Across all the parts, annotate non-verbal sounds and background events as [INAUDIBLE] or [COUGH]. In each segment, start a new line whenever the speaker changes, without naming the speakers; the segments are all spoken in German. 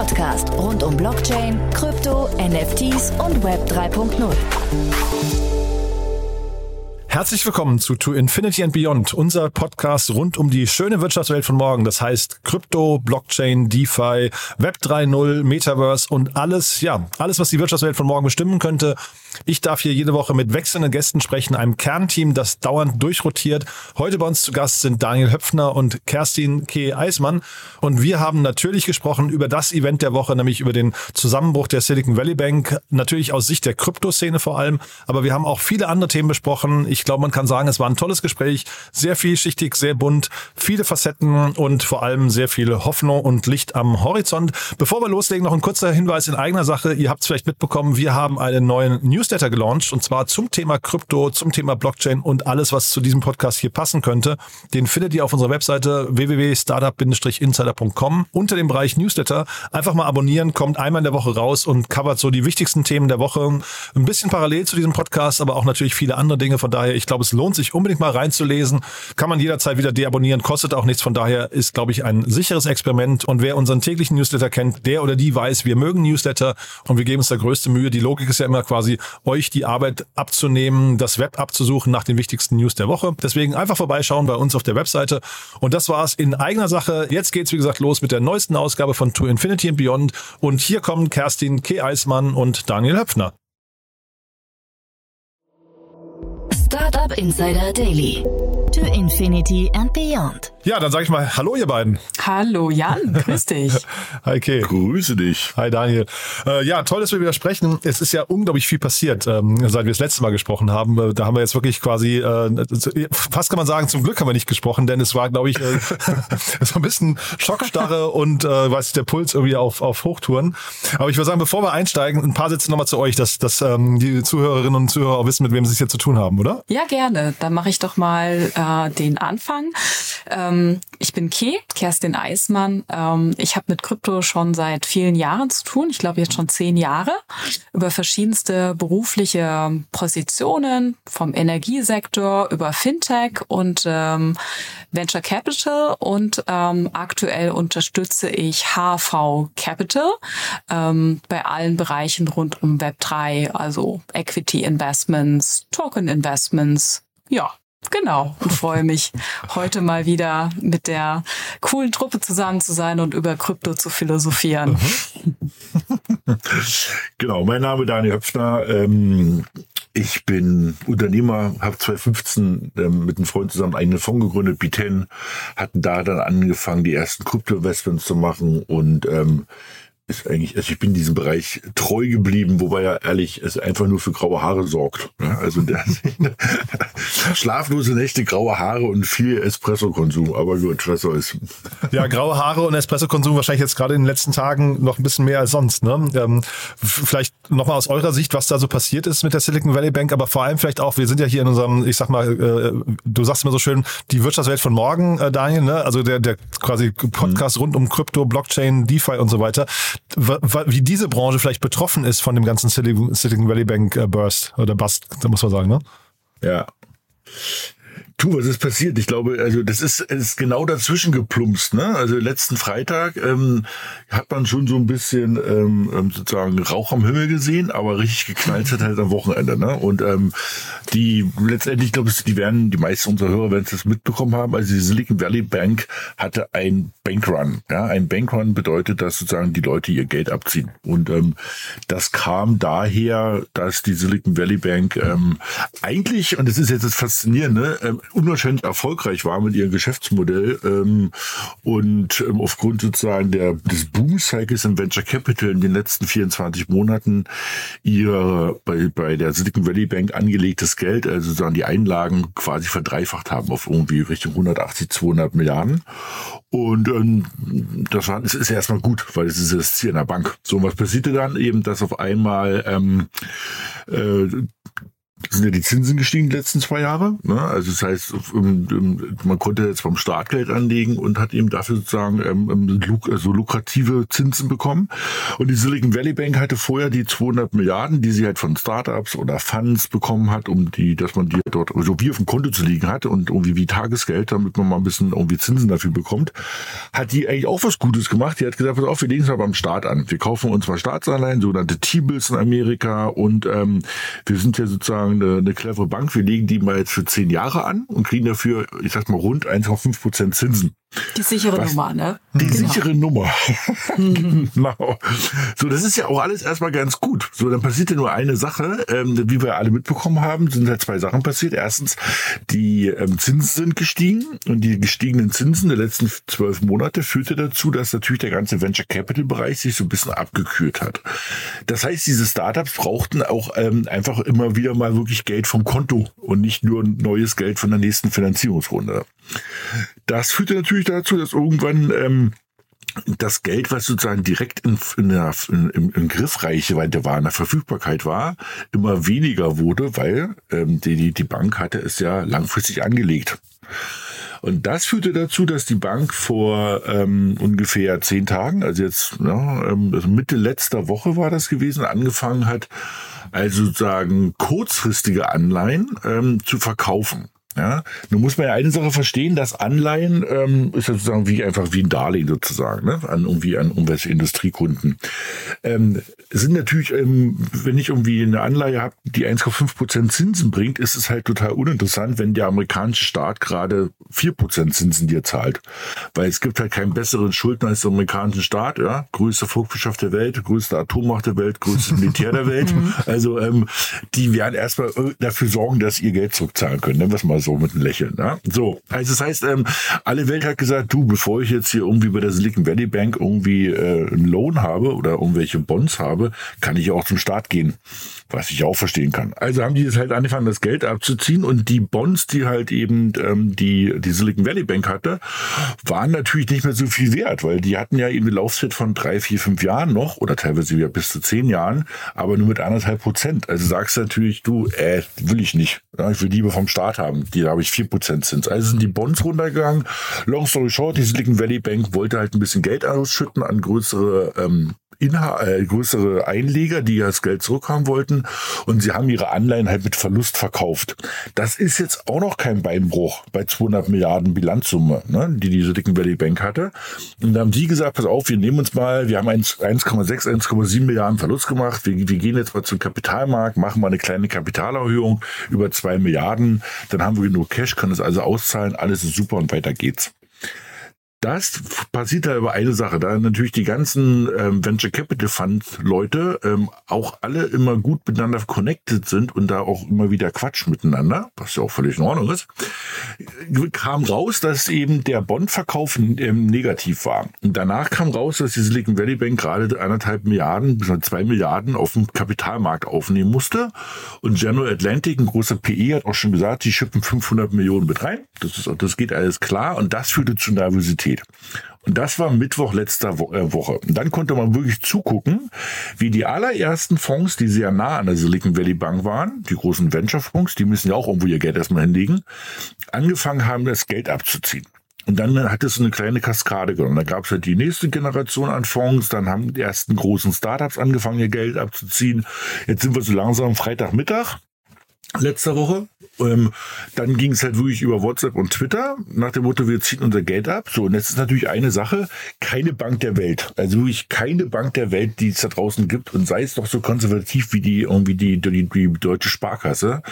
Podcast rund um Blockchain, Krypto, NFTs und Web 3.0.
Herzlich willkommen zu To Infinity and Beyond, unser Podcast rund um die schöne Wirtschaftswelt von morgen. Das heißt Krypto, Blockchain, DeFi, Web 3.0, Metaverse und alles, ja, alles, was die Wirtschaftswelt von morgen bestimmen könnte. Ich darf hier jede Woche mit wechselnden Gästen sprechen, einem Kernteam, das dauernd durchrotiert. Heute bei uns zu Gast sind Daniel Höpfner und Kerstin K. Eismann. Und wir haben natürlich gesprochen über das Event der Woche, nämlich über den Zusammenbruch der Silicon Valley Bank. Natürlich aus Sicht der Kryptoszene vor allem. Aber wir haben auch viele andere Themen besprochen. Ich glaube, man kann sagen, es war ein tolles Gespräch, sehr vielschichtig, sehr bunt, viele Facetten und vor allem sehr viel Hoffnung und Licht am Horizont. Bevor wir loslegen, noch ein kurzer Hinweis in eigener Sache. Ihr habt es vielleicht mitbekommen, wir haben einen neuen Newsletter gelauncht und zwar zum Thema Krypto, zum Thema Blockchain und alles, was zu diesem Podcast hier passen könnte. Den findet ihr auf unserer Webseite www.startup-insider.com unter dem Bereich Newsletter. Einfach mal abonnieren, kommt einmal in der Woche raus und covert so die wichtigsten Themen der Woche. Ein bisschen parallel zu diesem Podcast, aber auch natürlich viele andere Dinge. Von daher ich glaube, es lohnt sich unbedingt mal reinzulesen. Kann man jederzeit wieder deabonnieren, kostet auch nichts. Von daher ist, glaube ich, ein sicheres Experiment. Und wer unseren täglichen Newsletter kennt, der oder die weiß, wir mögen Newsletter und wir geben uns da größte Mühe. Die Logik ist ja immer quasi, euch die Arbeit abzunehmen, das Web abzusuchen nach den wichtigsten News der Woche. Deswegen einfach vorbeischauen bei uns auf der Webseite. Und das war's in eigener Sache. Jetzt geht's, wie gesagt, los mit der neuesten Ausgabe von To Infinity and Beyond. Und hier kommen Kerstin K. Eismann und Daniel Höpfner.
Startup Insider Daily. To Infinity and Beyond.
Ja, dann sage ich mal Hallo, ihr beiden.
Hallo, Jan. Grüß dich. [LAUGHS]
Hi, Kay.
Grüße dich.
Hi, Daniel. Äh, ja, toll, dass wir wieder sprechen. Es ist ja unglaublich viel passiert, ähm, seit wir das letzte Mal gesprochen haben. Äh, da haben wir jetzt wirklich quasi, äh, fast kann man sagen, zum Glück haben wir nicht gesprochen, denn es war, glaube ich, äh, [LAUGHS] so ein bisschen Schockstarre und, äh, weiß ich, der Puls irgendwie auf, auf Hochtouren. Aber ich würde sagen, bevor wir einsteigen, ein paar Sätze nochmal zu euch, dass, dass ähm, die Zuhörerinnen und Zuhörer auch wissen, mit wem sie es hier zu tun haben, oder?
Ja, gerne. Dann mache ich doch mal äh, den Anfang. Ähm, ich bin Ke, Kerstin Eismann. Ähm, ich habe mit Krypto schon seit vielen Jahren zu tun. Ich glaube jetzt schon zehn Jahre. Über verschiedenste berufliche Positionen, vom Energiesektor über Fintech und ähm, Venture Capital. Und ähm, aktuell unterstütze ich HV Capital ähm, bei allen Bereichen rund um Web3, also Equity Investments, Token Investments. Ja, Genau, und freue mich, heute mal wieder mit der coolen Truppe zusammen zu sein und über Krypto zu philosophieren. [LAUGHS]
genau, mein Name ist Daniel Höpfner. Ähm, ich bin Unternehmer, habe 2015 ähm, mit einem Freund zusammen einen Fonds gegründet, B10, hatten da dann angefangen, die ersten Krypto-Investments zu machen und ähm, ist eigentlich, also ich bin diesem Bereich treu geblieben, wobei ja ehrlich es einfach nur für graue Haare sorgt. Also der, [LAUGHS] schlaflose Nächte, graue Haare und viel Espresso-Konsum. Aber gut, was [LAUGHS] soll's.
Ja, graue Haare und Espresso-Konsum wahrscheinlich jetzt gerade in den letzten Tagen noch ein bisschen mehr als sonst. Ne? Ähm, vielleicht nochmal aus eurer Sicht, was da so passiert ist mit der Silicon Valley Bank, aber vor allem vielleicht auch, wir sind ja hier in unserem, ich sag mal, äh, du sagst immer so schön, die Wirtschaftswelt von morgen, äh, Daniel, ne? also der, der quasi Podcast mhm. rund um Krypto, Blockchain, DeFi und so weiter wie diese Branche vielleicht betroffen ist von dem ganzen Silicon Valley Bank äh, Burst oder Bust, da muss man sagen, ne?
Ja. Tu, was ist passiert? Ich glaube, also das ist, ist genau dazwischen geplumpst. Ne? Also letzten Freitag ähm, hat man schon so ein bisschen ähm, ähm, sozusagen Rauch am Himmel gesehen, aber richtig geknallt hat halt am Wochenende. Ne? Und ähm, die letztendlich, glaube ich, die werden, die meisten unserer Hörer werden es mitbekommen haben. Also die Silicon Valley Bank hatte ein Bankrun. Ja, ein Bankrun bedeutet, dass sozusagen die Leute ihr Geld abziehen. Und ähm, das kam daher, dass die Silicon Valley Bank ähm, eigentlich, und das ist jetzt das Faszinierende, ähm, unwahrscheinlich erfolgreich war mit ihrem Geschäftsmodell ähm, und ähm, aufgrund sozusagen der, des Boom-Cycles im Venture Capital in den letzten 24 Monaten ihr bei, bei der Silicon Valley Bank angelegtes Geld, also sozusagen die Einlagen quasi verdreifacht haben auf irgendwie Richtung 180, 200 Milliarden. Und ähm, das, war, das ist erstmal gut, weil es ist das Ziel einer Bank. So, was passierte dann eben, dass auf einmal ähm, äh, sind ja die Zinsen gestiegen die letzten zwei Jahre. Ne? Also das heißt, man konnte jetzt vom Staat Geld anlegen und hat eben dafür sozusagen ähm, ähm also lukrative Zinsen bekommen. Und die Silicon Valley Bank hatte vorher die 200 Milliarden, die sie halt von Startups oder Funds bekommen hat, um die, dass man die dort so also wie auf dem Konto zu liegen hatte und irgendwie wie Tagesgeld, damit man mal ein bisschen irgendwie Zinsen dafür bekommt, hat die eigentlich auch was Gutes gemacht. Die hat gesagt, pass auf, wir legen es mal beim Staat an. Wir kaufen uns mal Staatsanleihen, sogenannte T-Bills in Amerika und ähm, wir sind ja sozusagen eine, eine clevere Bank, wir legen die mal jetzt für zehn Jahre an und kriegen dafür, ich sag mal, rund 1,5 Prozent Zinsen.
Die sichere Was, Nummer, ne?
Die genau. sichere Nummer. [LAUGHS] genau. So, das ist ja auch alles erstmal ganz gut. So, dann passiert ja nur eine Sache, ähm, wie wir alle mitbekommen haben, sind halt zwei Sachen passiert. Erstens, die ähm, Zinsen sind gestiegen und die gestiegenen Zinsen der letzten zwölf Monate führte dazu, dass natürlich der ganze Venture Capital Bereich sich so ein bisschen abgekühlt hat. Das heißt, diese Startups brauchten auch ähm, einfach immer wieder mal wirklich Geld vom Konto und nicht nur neues Geld von der nächsten Finanzierungsrunde. Das führte natürlich dazu, dass irgendwann ähm, das Geld, was sozusagen direkt in, in der, in, im, im Griffreichweite war, in der Verfügbarkeit war, immer weniger wurde, weil ähm, die, die Bank hatte es ja langfristig angelegt. Und das führte dazu, dass die Bank vor ähm, ungefähr zehn Tagen, also jetzt ja, ähm, also Mitte letzter Woche war das gewesen, angefangen hat, also sozusagen kurzfristige Anleihen ähm, zu verkaufen. Ja, nun muss man ja eine Sache verstehen, dass Anleihen ähm, ist ja sozusagen wie einfach wie ein Darlehen sozusagen, ne? an irgendwie an irgendwelche Industriekunden. Ähm, sind natürlich, ähm, wenn ich irgendwie eine Anleihe habe, die 1,5 Prozent Zinsen bringt, ist es halt total uninteressant, wenn der amerikanische Staat gerade 4 Prozent Zinsen dir zahlt. Weil es gibt halt keinen besseren Schuldner als der amerikanische Staat, ja, größte Volkswirtschaft der Welt, größte Atommacht der Welt, größtes Militär der Welt. [LAUGHS] Also ähm, die werden erstmal äh, dafür sorgen, dass ihr Geld zurückzahlen können, nennen wir es mal so mit einem Lächeln. Ja? So, also das heißt, ähm, alle Welt hat gesagt, du, bevor ich jetzt hier irgendwie bei der Silicon Valley Bank irgendwie äh, einen Loan habe oder irgendwelche Bonds habe, kann ich auch zum Staat gehen was ich auch verstehen kann. Also haben die jetzt halt angefangen, das Geld abzuziehen und die Bonds, die halt eben ähm, die, die Silicon Valley Bank hatte, waren natürlich nicht mehr so viel wert, weil die hatten ja eben eine Laufzeit von drei, vier, fünf Jahren noch oder teilweise wieder bis zu zehn Jahren, aber nur mit anderthalb Prozent. Also sagst du natürlich, du, äh, will ich nicht. Ja, ich will lieber vom Staat haben. Die, habe ich vier Prozent Zins. Also sind die Bonds runtergegangen. Long story short, die Silicon Valley Bank wollte halt ein bisschen Geld ausschütten an größere ähm, Inha äh, größere Einleger, die das Geld zurückhaben wollten und sie haben ihre Anleihen halt mit Verlust verkauft. Das ist jetzt auch noch kein Beinbruch bei 200 Milliarden Bilanzsumme, ne, die die Silicon Valley Bank hatte. Und da haben die gesagt, pass auf, wir nehmen uns mal, wir haben 1,6, 1,7 Milliarden Verlust gemacht, wir, wir gehen jetzt mal zum Kapitalmarkt, machen mal eine kleine Kapitalerhöhung über zwei Milliarden, dann haben wir genug Cash, können es also auszahlen, alles ist super und weiter geht's. Das passiert da über eine Sache, da natürlich die ganzen ähm, Venture Capital Fund Leute ähm, auch alle immer gut miteinander connected sind und da auch immer wieder Quatsch miteinander, was ja auch völlig in Ordnung ist, kam raus, dass eben der Bondverkauf ähm, negativ war. Und danach kam raus, dass die Silicon Valley Bank gerade anderthalb Milliarden bis zwei Milliarden auf dem Kapitalmarkt aufnehmen musste. Und General Atlantic, ein großer PE, hat auch schon gesagt, die schippen 500 Millionen mit rein. Das, ist, das geht alles klar und das führte zu Nervosität. Universität. Und das war Mittwoch letzter äh, Woche. Und dann konnte man wirklich zugucken, wie die allerersten Fonds, die sehr nah an der Silicon Valley Bank waren, die großen Venture-Fonds, die müssen ja auch irgendwo ihr Geld erstmal hinlegen, angefangen haben, das Geld abzuziehen. Und dann hat es eine kleine Kaskade genommen. Da gab es halt die nächste Generation an Fonds, dann haben die ersten großen Startups angefangen, ihr Geld abzuziehen. Jetzt sind wir so langsam Freitagmittag letzter Woche. Ähm, dann ging es halt wirklich über WhatsApp und Twitter nach dem Motto, wir ziehen unser Geld ab. So, und jetzt ist natürlich eine Sache, keine Bank der Welt, also wirklich keine Bank der Welt, die es da draußen gibt und sei es doch so konservativ wie die irgendwie die, die, die deutsche Sparkasse,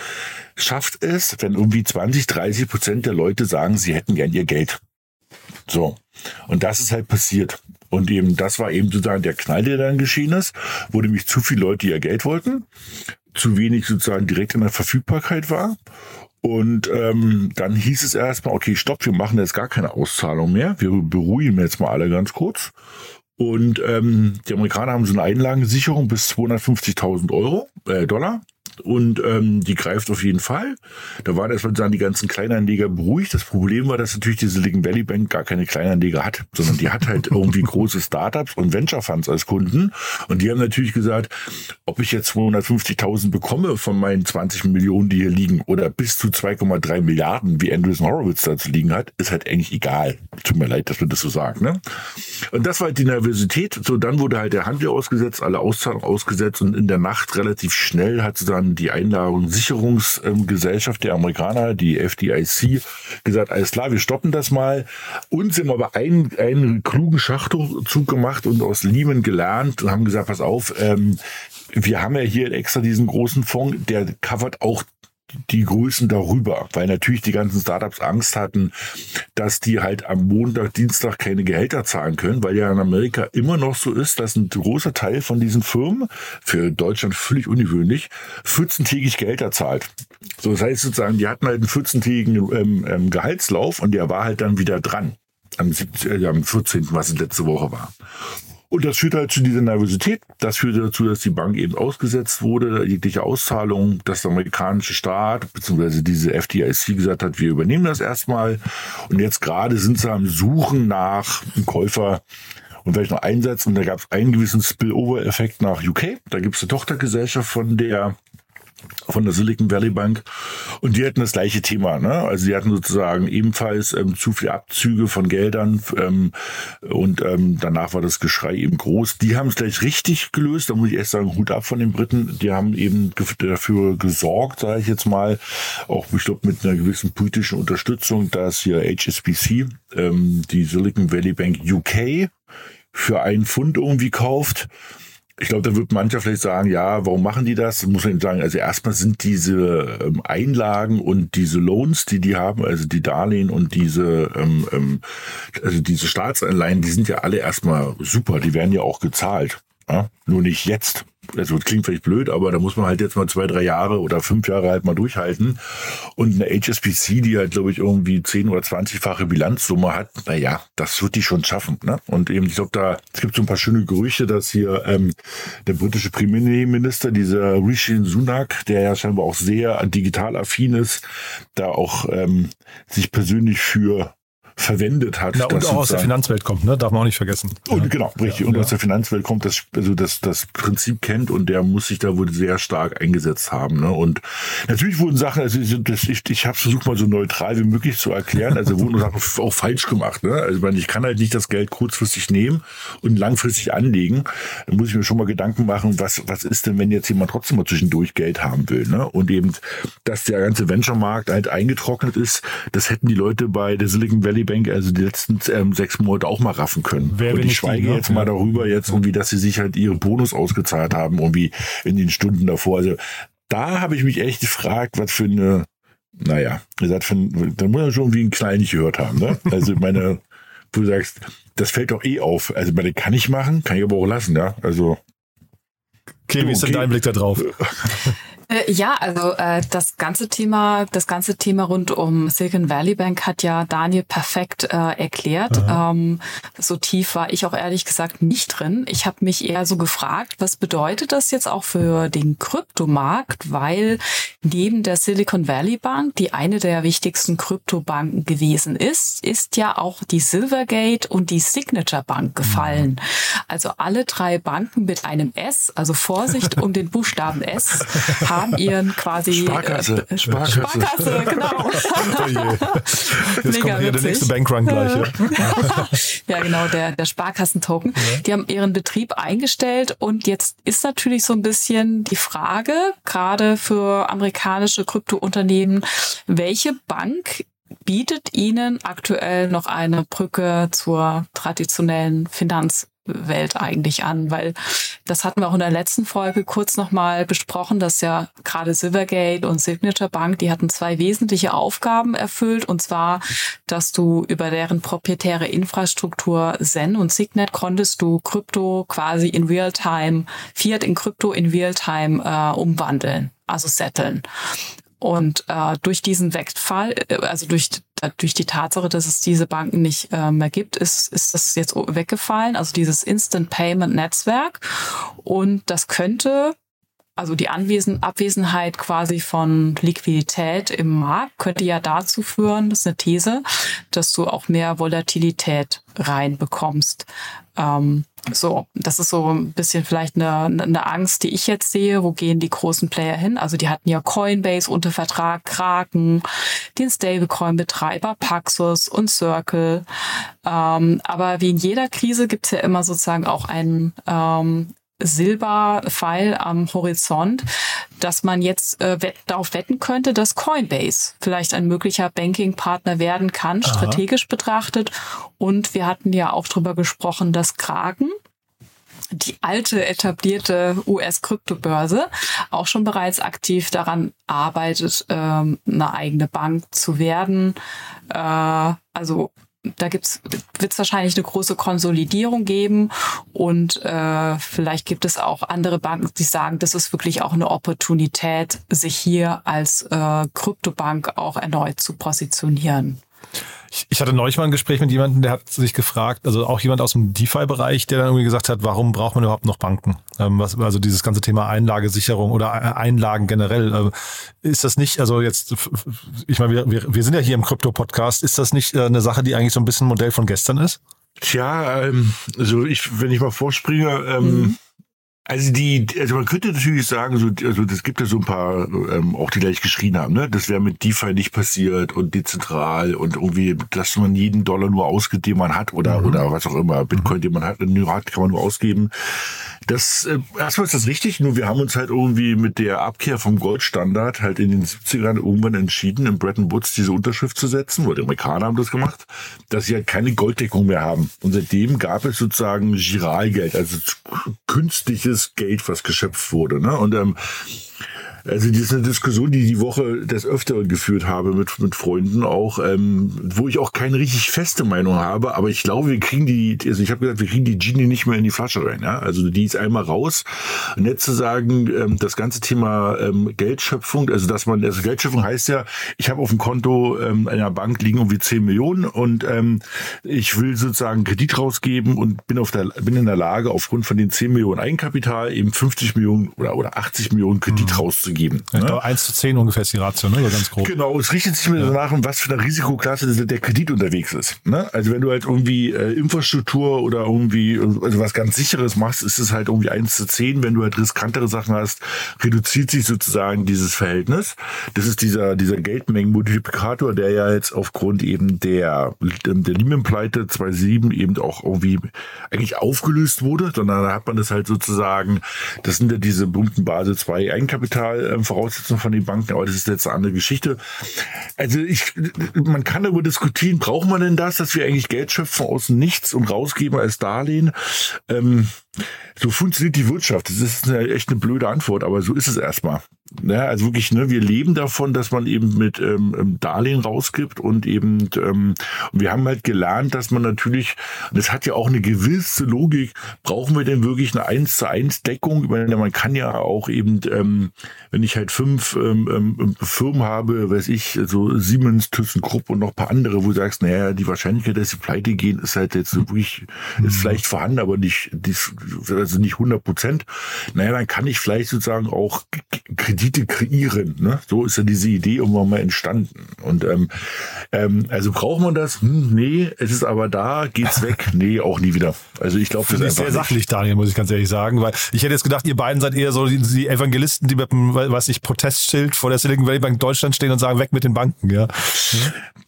schafft es, wenn irgendwie 20, 30 Prozent der Leute sagen, sie hätten gern ihr Geld. So. Und das ist halt passiert. Und eben, das war eben sozusagen der Knall, der dann geschehen ist, wo nämlich zu viele Leute ihr Geld wollten zu wenig sozusagen direkt in der Verfügbarkeit war. Und ähm, dann hieß es erstmal, okay, stopp, wir machen jetzt gar keine Auszahlung mehr. Wir beruhigen jetzt mal alle ganz kurz. Und ähm, die Amerikaner haben so eine Einlagensicherung bis 250.000 Euro, äh, Dollar und ähm, die greift auf jeden Fall. Da waren erstmal sagen die ganzen Kleinanleger beruhigt. Das Problem war, dass natürlich die Silicon Valley Bank gar keine Kleinanleger hat, sondern die hat halt [LAUGHS] irgendwie große Startups und Venture Funds als Kunden. Und die haben natürlich gesagt, ob ich jetzt 250.000 bekomme von meinen 20 Millionen, die hier liegen, oder bis zu 2,3 Milliarden, wie Andreessen Horowitz da zu liegen hat, ist halt eigentlich egal. Tut mir leid, dass man das so sagt. Ne? Und das war halt die Nervosität. So, dann wurde halt der Handel ausgesetzt, alle Auszahlungen ausgesetzt und in der Nacht relativ schnell hat sie dann die Einlagensicherungsgesellschaft der Amerikaner, die FDIC, gesagt, alles klar, wir stoppen das mal. Und sind aber einen, einen klugen Schachzug gemacht und aus Lehman gelernt und haben gesagt, pass auf, ähm, wir haben ja hier extra diesen großen Fonds, der covert auch die Größen darüber, weil natürlich die ganzen Startups Angst hatten, dass die halt am Montag, Dienstag keine Gehälter zahlen können, weil ja in Amerika immer noch so ist, dass ein großer Teil von diesen Firmen, für Deutschland völlig ungewöhnlich, 14-tägig Gehälter zahlt. So, das heißt sozusagen, die hatten halt einen 14-tägigen ähm, ähm, Gehaltslauf und der war halt dann wieder dran. Am, 17, äh, 14., was es letzte Woche war. Und das führt halt zu dieser Nervosität. Das führte dazu, dass die Bank eben ausgesetzt wurde, jegliche Auszahlung, dass der amerikanische Staat bzw. diese FDIC gesagt hat, wir übernehmen das erstmal. Und jetzt gerade sind sie am Suchen nach einem Käufer und vielleicht noch einsetzen. Und da gab es einen gewissen Spillover-Effekt nach UK. Da gibt es eine Tochtergesellschaft von der von der Silicon Valley Bank und die hatten das gleiche Thema. Ne? Also die hatten sozusagen ebenfalls ähm, zu viele Abzüge von Geldern ähm, und ähm, danach war das Geschrei eben groß. Die haben es gleich richtig gelöst, da muss ich erst sagen, Hut ab von den Briten. Die haben eben dafür gesorgt, sage ich jetzt mal, auch ich glaube mit einer gewissen politischen Unterstützung, dass hier HSBC, ähm, die Silicon Valley Bank UK, für einen Pfund irgendwie kauft ich glaube, da wird mancher vielleicht sagen, ja, warum machen die das? Muss man sagen, also erstmal sind diese ähm, Einlagen und diese Loans, die die haben, also die Darlehen und diese, ähm, ähm, also diese Staatsanleihen, die sind ja alle erstmal super, die werden ja auch gezahlt. Ja? Nur nicht jetzt also klingt vielleicht blöd, aber da muss man halt jetzt mal zwei, drei Jahre oder fünf Jahre halt mal durchhalten. Und eine HSBC, die halt, glaube ich, irgendwie zehn oder zwanzigfache Bilanzsumme hat, naja, das wird die schon schaffen. Ne? Und eben, ich glaube, da, es gibt so ein paar schöne Gerüchte, dass hier ähm, der britische Premierminister, dieser Rishi Sunak, der ja scheinbar auch sehr digital affin ist, da auch ähm, sich persönlich für verwendet hat.
Na, und auch aus der Finanzwelt kommt, ne? darf man auch nicht vergessen.
Und ja. genau, richtig. Ja, und ja. aus der Finanzwelt kommt, das, also das, das Prinzip kennt und der muss sich da wohl sehr stark eingesetzt haben. Ne? Und natürlich wurden Sachen, also das, ich, ich habe versucht mal so neutral wie möglich zu erklären, also wurden Sachen auch falsch gemacht. Ne? Also ich, ich kann halt nicht das Geld kurzfristig nehmen und langfristig anlegen. Da muss ich mir schon mal Gedanken machen, was, was ist denn, wenn jetzt jemand trotzdem mal zwischendurch Geld haben will. Ne? Und eben, dass der ganze Venture-Markt halt eingetrocknet ist, das hätten die Leute bei der Silicon Valley Bank also die letzten ähm, sechs Monate auch mal raffen können. Wer und ich schweige die, ne? jetzt mal darüber, jetzt irgendwie, dass sie sich halt ihre Bonus ausgezahlt haben, irgendwie in den Stunden davor. Also da habe ich mich echt gefragt, was für eine, naja, gesagt, für, da muss man schon wie ein Klein nicht gehört haben. Ne? [LAUGHS] Also meine, du sagst, das fällt doch eh auf. Also meine kann ich machen, kann ich aber auch lassen, ja. Also.
Okay, wie ist denn dein Blick da drauf? [LAUGHS]
Äh, ja, also äh, das ganze Thema, das ganze Thema rund um Silicon Valley Bank hat ja Daniel perfekt äh, erklärt. Ähm, so tief war ich auch ehrlich gesagt nicht drin. Ich habe mich eher so gefragt, was bedeutet das jetzt auch für den Kryptomarkt, weil neben der Silicon Valley Bank, die eine der wichtigsten Kryptobanken gewesen ist, ist ja auch die Silvergate und die Signature Bank gefallen. Mhm. Also alle drei Banken mit einem S, also Vorsicht um den Buchstaben S, haben [LAUGHS] ihren quasi
Sparkasse,
äh, Sparkasse. Sparkasse, genau. [LAUGHS] oh
Jetzt Mega kommt hier der nächste Bankrun gleich. [LAUGHS]
ja, genau, der, der Sparkassentoken. Ja. Die haben ihren Betrieb eingestellt und jetzt ist natürlich so ein bisschen die Frage, gerade für amerikanische Kryptounternehmen, welche Bank bietet Ihnen aktuell noch eine Brücke zur traditionellen Finanz Welt eigentlich an, weil das hatten wir auch in der letzten Folge kurz nochmal besprochen, dass ja gerade Silvergate und Signature Bank, die hatten zwei wesentliche Aufgaben erfüllt und zwar, dass du über deren proprietäre Infrastruktur Zen und Signet konntest du Krypto quasi in Realtime, Fiat in Krypto in Realtime äh, umwandeln, also setteln. Und äh, durch diesen Wegfall, äh, also durch, durch die Tatsache, dass es diese Banken nicht äh, mehr gibt, ist, ist das jetzt weggefallen, also dieses Instant Payment Netzwerk. Und das könnte also die Anwesen Abwesenheit quasi von Liquidität im Markt könnte ja dazu führen, das ist eine These, dass du auch mehr Volatilität reinbekommst. Ähm, so, das ist so ein bisschen vielleicht eine, eine Angst, die ich jetzt sehe. Wo gehen die großen Player hin? Also die hatten ja Coinbase unter Vertrag, Kraken, den Stablecoin-Betreiber Paxos und Circle. Ähm, aber wie in jeder Krise gibt es ja immer sozusagen auch einen ähm, Silberpfeil am Horizont, dass man jetzt äh, wett darauf wetten könnte, dass Coinbase vielleicht ein möglicher Banking-Partner werden kann, Aha. strategisch betrachtet. Und wir hatten ja auch drüber gesprochen, dass Kraken die alte etablierte US-Kryptobörse auch schon bereits aktiv daran arbeitet, ähm, eine eigene Bank zu werden. Äh, also da gibt's wird es wahrscheinlich eine große Konsolidierung geben und äh, vielleicht gibt es auch andere Banken, die sagen, das ist wirklich auch eine Opportunität, sich hier als äh, Kryptobank auch erneut zu positionieren.
Ich, ich hatte neulich mal ein Gespräch mit jemandem, der hat sich gefragt, also auch jemand aus dem DeFi-Bereich, der dann irgendwie gesagt hat, warum braucht man überhaupt noch Banken? Ähm, was, also dieses ganze Thema Einlagesicherung oder Einlagen generell. Äh, ist das nicht, also jetzt, ich meine, wir, wir, wir sind ja hier im Krypto-Podcast, ist das nicht äh, eine Sache, die eigentlich so ein bisschen Modell von gestern ist?
Tja, ähm, also ich, wenn ich mal vorspringe, ähm, mhm also die, also man könnte natürlich sagen, so, also das gibt ja so ein paar, ähm, auch die gleich geschrien haben, ne? Das wäre mit DeFi nicht passiert und dezentral und irgendwie, dass man jeden Dollar nur ausgibt, den man hat oder mhm. oder was auch immer, Bitcoin, den man hat, den hat, kann man nur ausgeben. Das äh, erstmal ist das richtig, nur wir haben uns halt irgendwie mit der Abkehr vom Goldstandard halt in den 70ern irgendwann entschieden, in Bretton Woods diese Unterschrift zu setzen, oder die Amerikaner haben das gemacht, dass sie halt keine Golddeckung mehr haben. Und seitdem gab es sozusagen Giralgeld, also künstliches Geld, was geschöpft wurde. Ne? Und ähm, also das ist eine Diskussion, die die Woche des Öfteren geführt habe mit, mit Freunden auch, ähm, wo ich auch keine richtig feste Meinung habe, aber ich glaube, wir kriegen die, also ich habe gesagt, wir kriegen die Genie nicht mehr in die Flasche rein. Ja? Also die ist einmal raus. Und jetzt zu sagen, ähm, das ganze Thema ähm, Geldschöpfung, also dass man, also Geldschöpfung heißt ja, ich habe auf dem Konto ähm, einer Bank liegen irgendwie 10 Millionen und ähm, ich will sozusagen Kredit rausgeben und bin auf der, bin in der Lage, aufgrund von den 10 Millionen Eigenkapital eben 50 Millionen oder, oder 80 Millionen Kredit mhm. rauszugeben geben.
Ja, ne? 1 zu 10 ungefähr ist die Ratio, ne? So ganz grob.
Genau, es richtet sich mir ja. danach, was für eine Risikoklasse der Kredit unterwegs ist. Ne? Also wenn du halt irgendwie äh, Infrastruktur oder irgendwie also was ganz sicheres machst, ist es halt irgendwie 1 zu 10. Wenn du halt riskantere Sachen hast, reduziert sich sozusagen dieses Verhältnis. Das ist dieser, dieser Geldmengenmultiplikator, der ja jetzt aufgrund eben der, der Lehman-Pleite 2007 eben auch irgendwie eigentlich aufgelöst wurde, sondern da hat man das halt sozusagen, das sind ja diese berühmten Basel 2 Eigenkapital äh, Voraussetzungen von den Banken, aber das ist jetzt eine andere Geschichte. Also ich, man kann darüber diskutieren, braucht man denn das, dass wir eigentlich Geld schöpfen aus nichts und rausgeben als Darlehen? Ähm, so funktioniert die Wirtschaft. Das ist eine, echt eine blöde Antwort, aber so ist es erstmal. Ja, also wirklich, ne, wir leben davon, dass man eben mit ähm, ähm Darlehen rausgibt und eben ähm, wir haben halt gelernt, dass man natürlich, und das hat ja auch eine gewisse Logik, brauchen wir denn wirklich eine 1 zu 1 Deckung? Ich meine, man kann ja auch eben, ähm, wenn ich halt fünf ähm, ähm, Firmen habe, weiß ich, so Siemens, ThyssenKrupp und noch paar andere, wo du sagst, naja, die Wahrscheinlichkeit, dass sie pleite gehen, ist halt jetzt wirklich, ist mhm. vielleicht vorhanden, aber nicht, also nicht 100 Prozent. Naja, dann kann ich vielleicht sozusagen auch Kredite kreieren. Ne? So ist ja diese Idee irgendwann mal entstanden. Und ähm, ähm, also braucht man das? Hm, nee, es ist aber da, geht's [LAUGHS] weg? Nee, auch nie wieder. Also ich glaube, das ist
sehr sachlich, Daniel, muss ich ganz ehrlich sagen, weil ich hätte jetzt gedacht, ihr beiden seid eher so die, die Evangelisten, die mit dem, was ich, Protestschild vor der Silicon Valley Bank Deutschland stehen und sagen, weg mit den Banken, ja.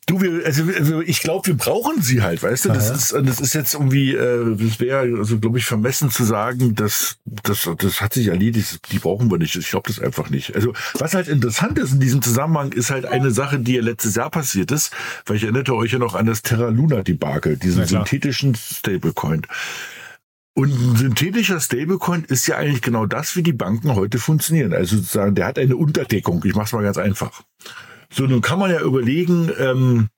Du, wir, also, also ich glaube, wir brauchen sie halt, weißt du? Das ist, das ist jetzt irgendwie, äh, das wäre, also glaube ich, vermessen zu sagen, dass das, das hat sich erledigt, die brauchen wir nicht. Ich glaube das einfach nicht. Also was halt interessant ist in diesem Zusammenhang, ist halt eine Sache, die ja letztes Jahr passiert ist, weil ich erinnerte euch ja noch an das Terra Luna Debakel, diesen synthetischen Stablecoin. Und ein synthetischer Stablecoin ist ja eigentlich genau das, wie die Banken heute funktionieren. Also sozusagen, der hat eine Unterdeckung. Ich mache es mal ganz einfach. So, nun kann man ja überlegen, ähm,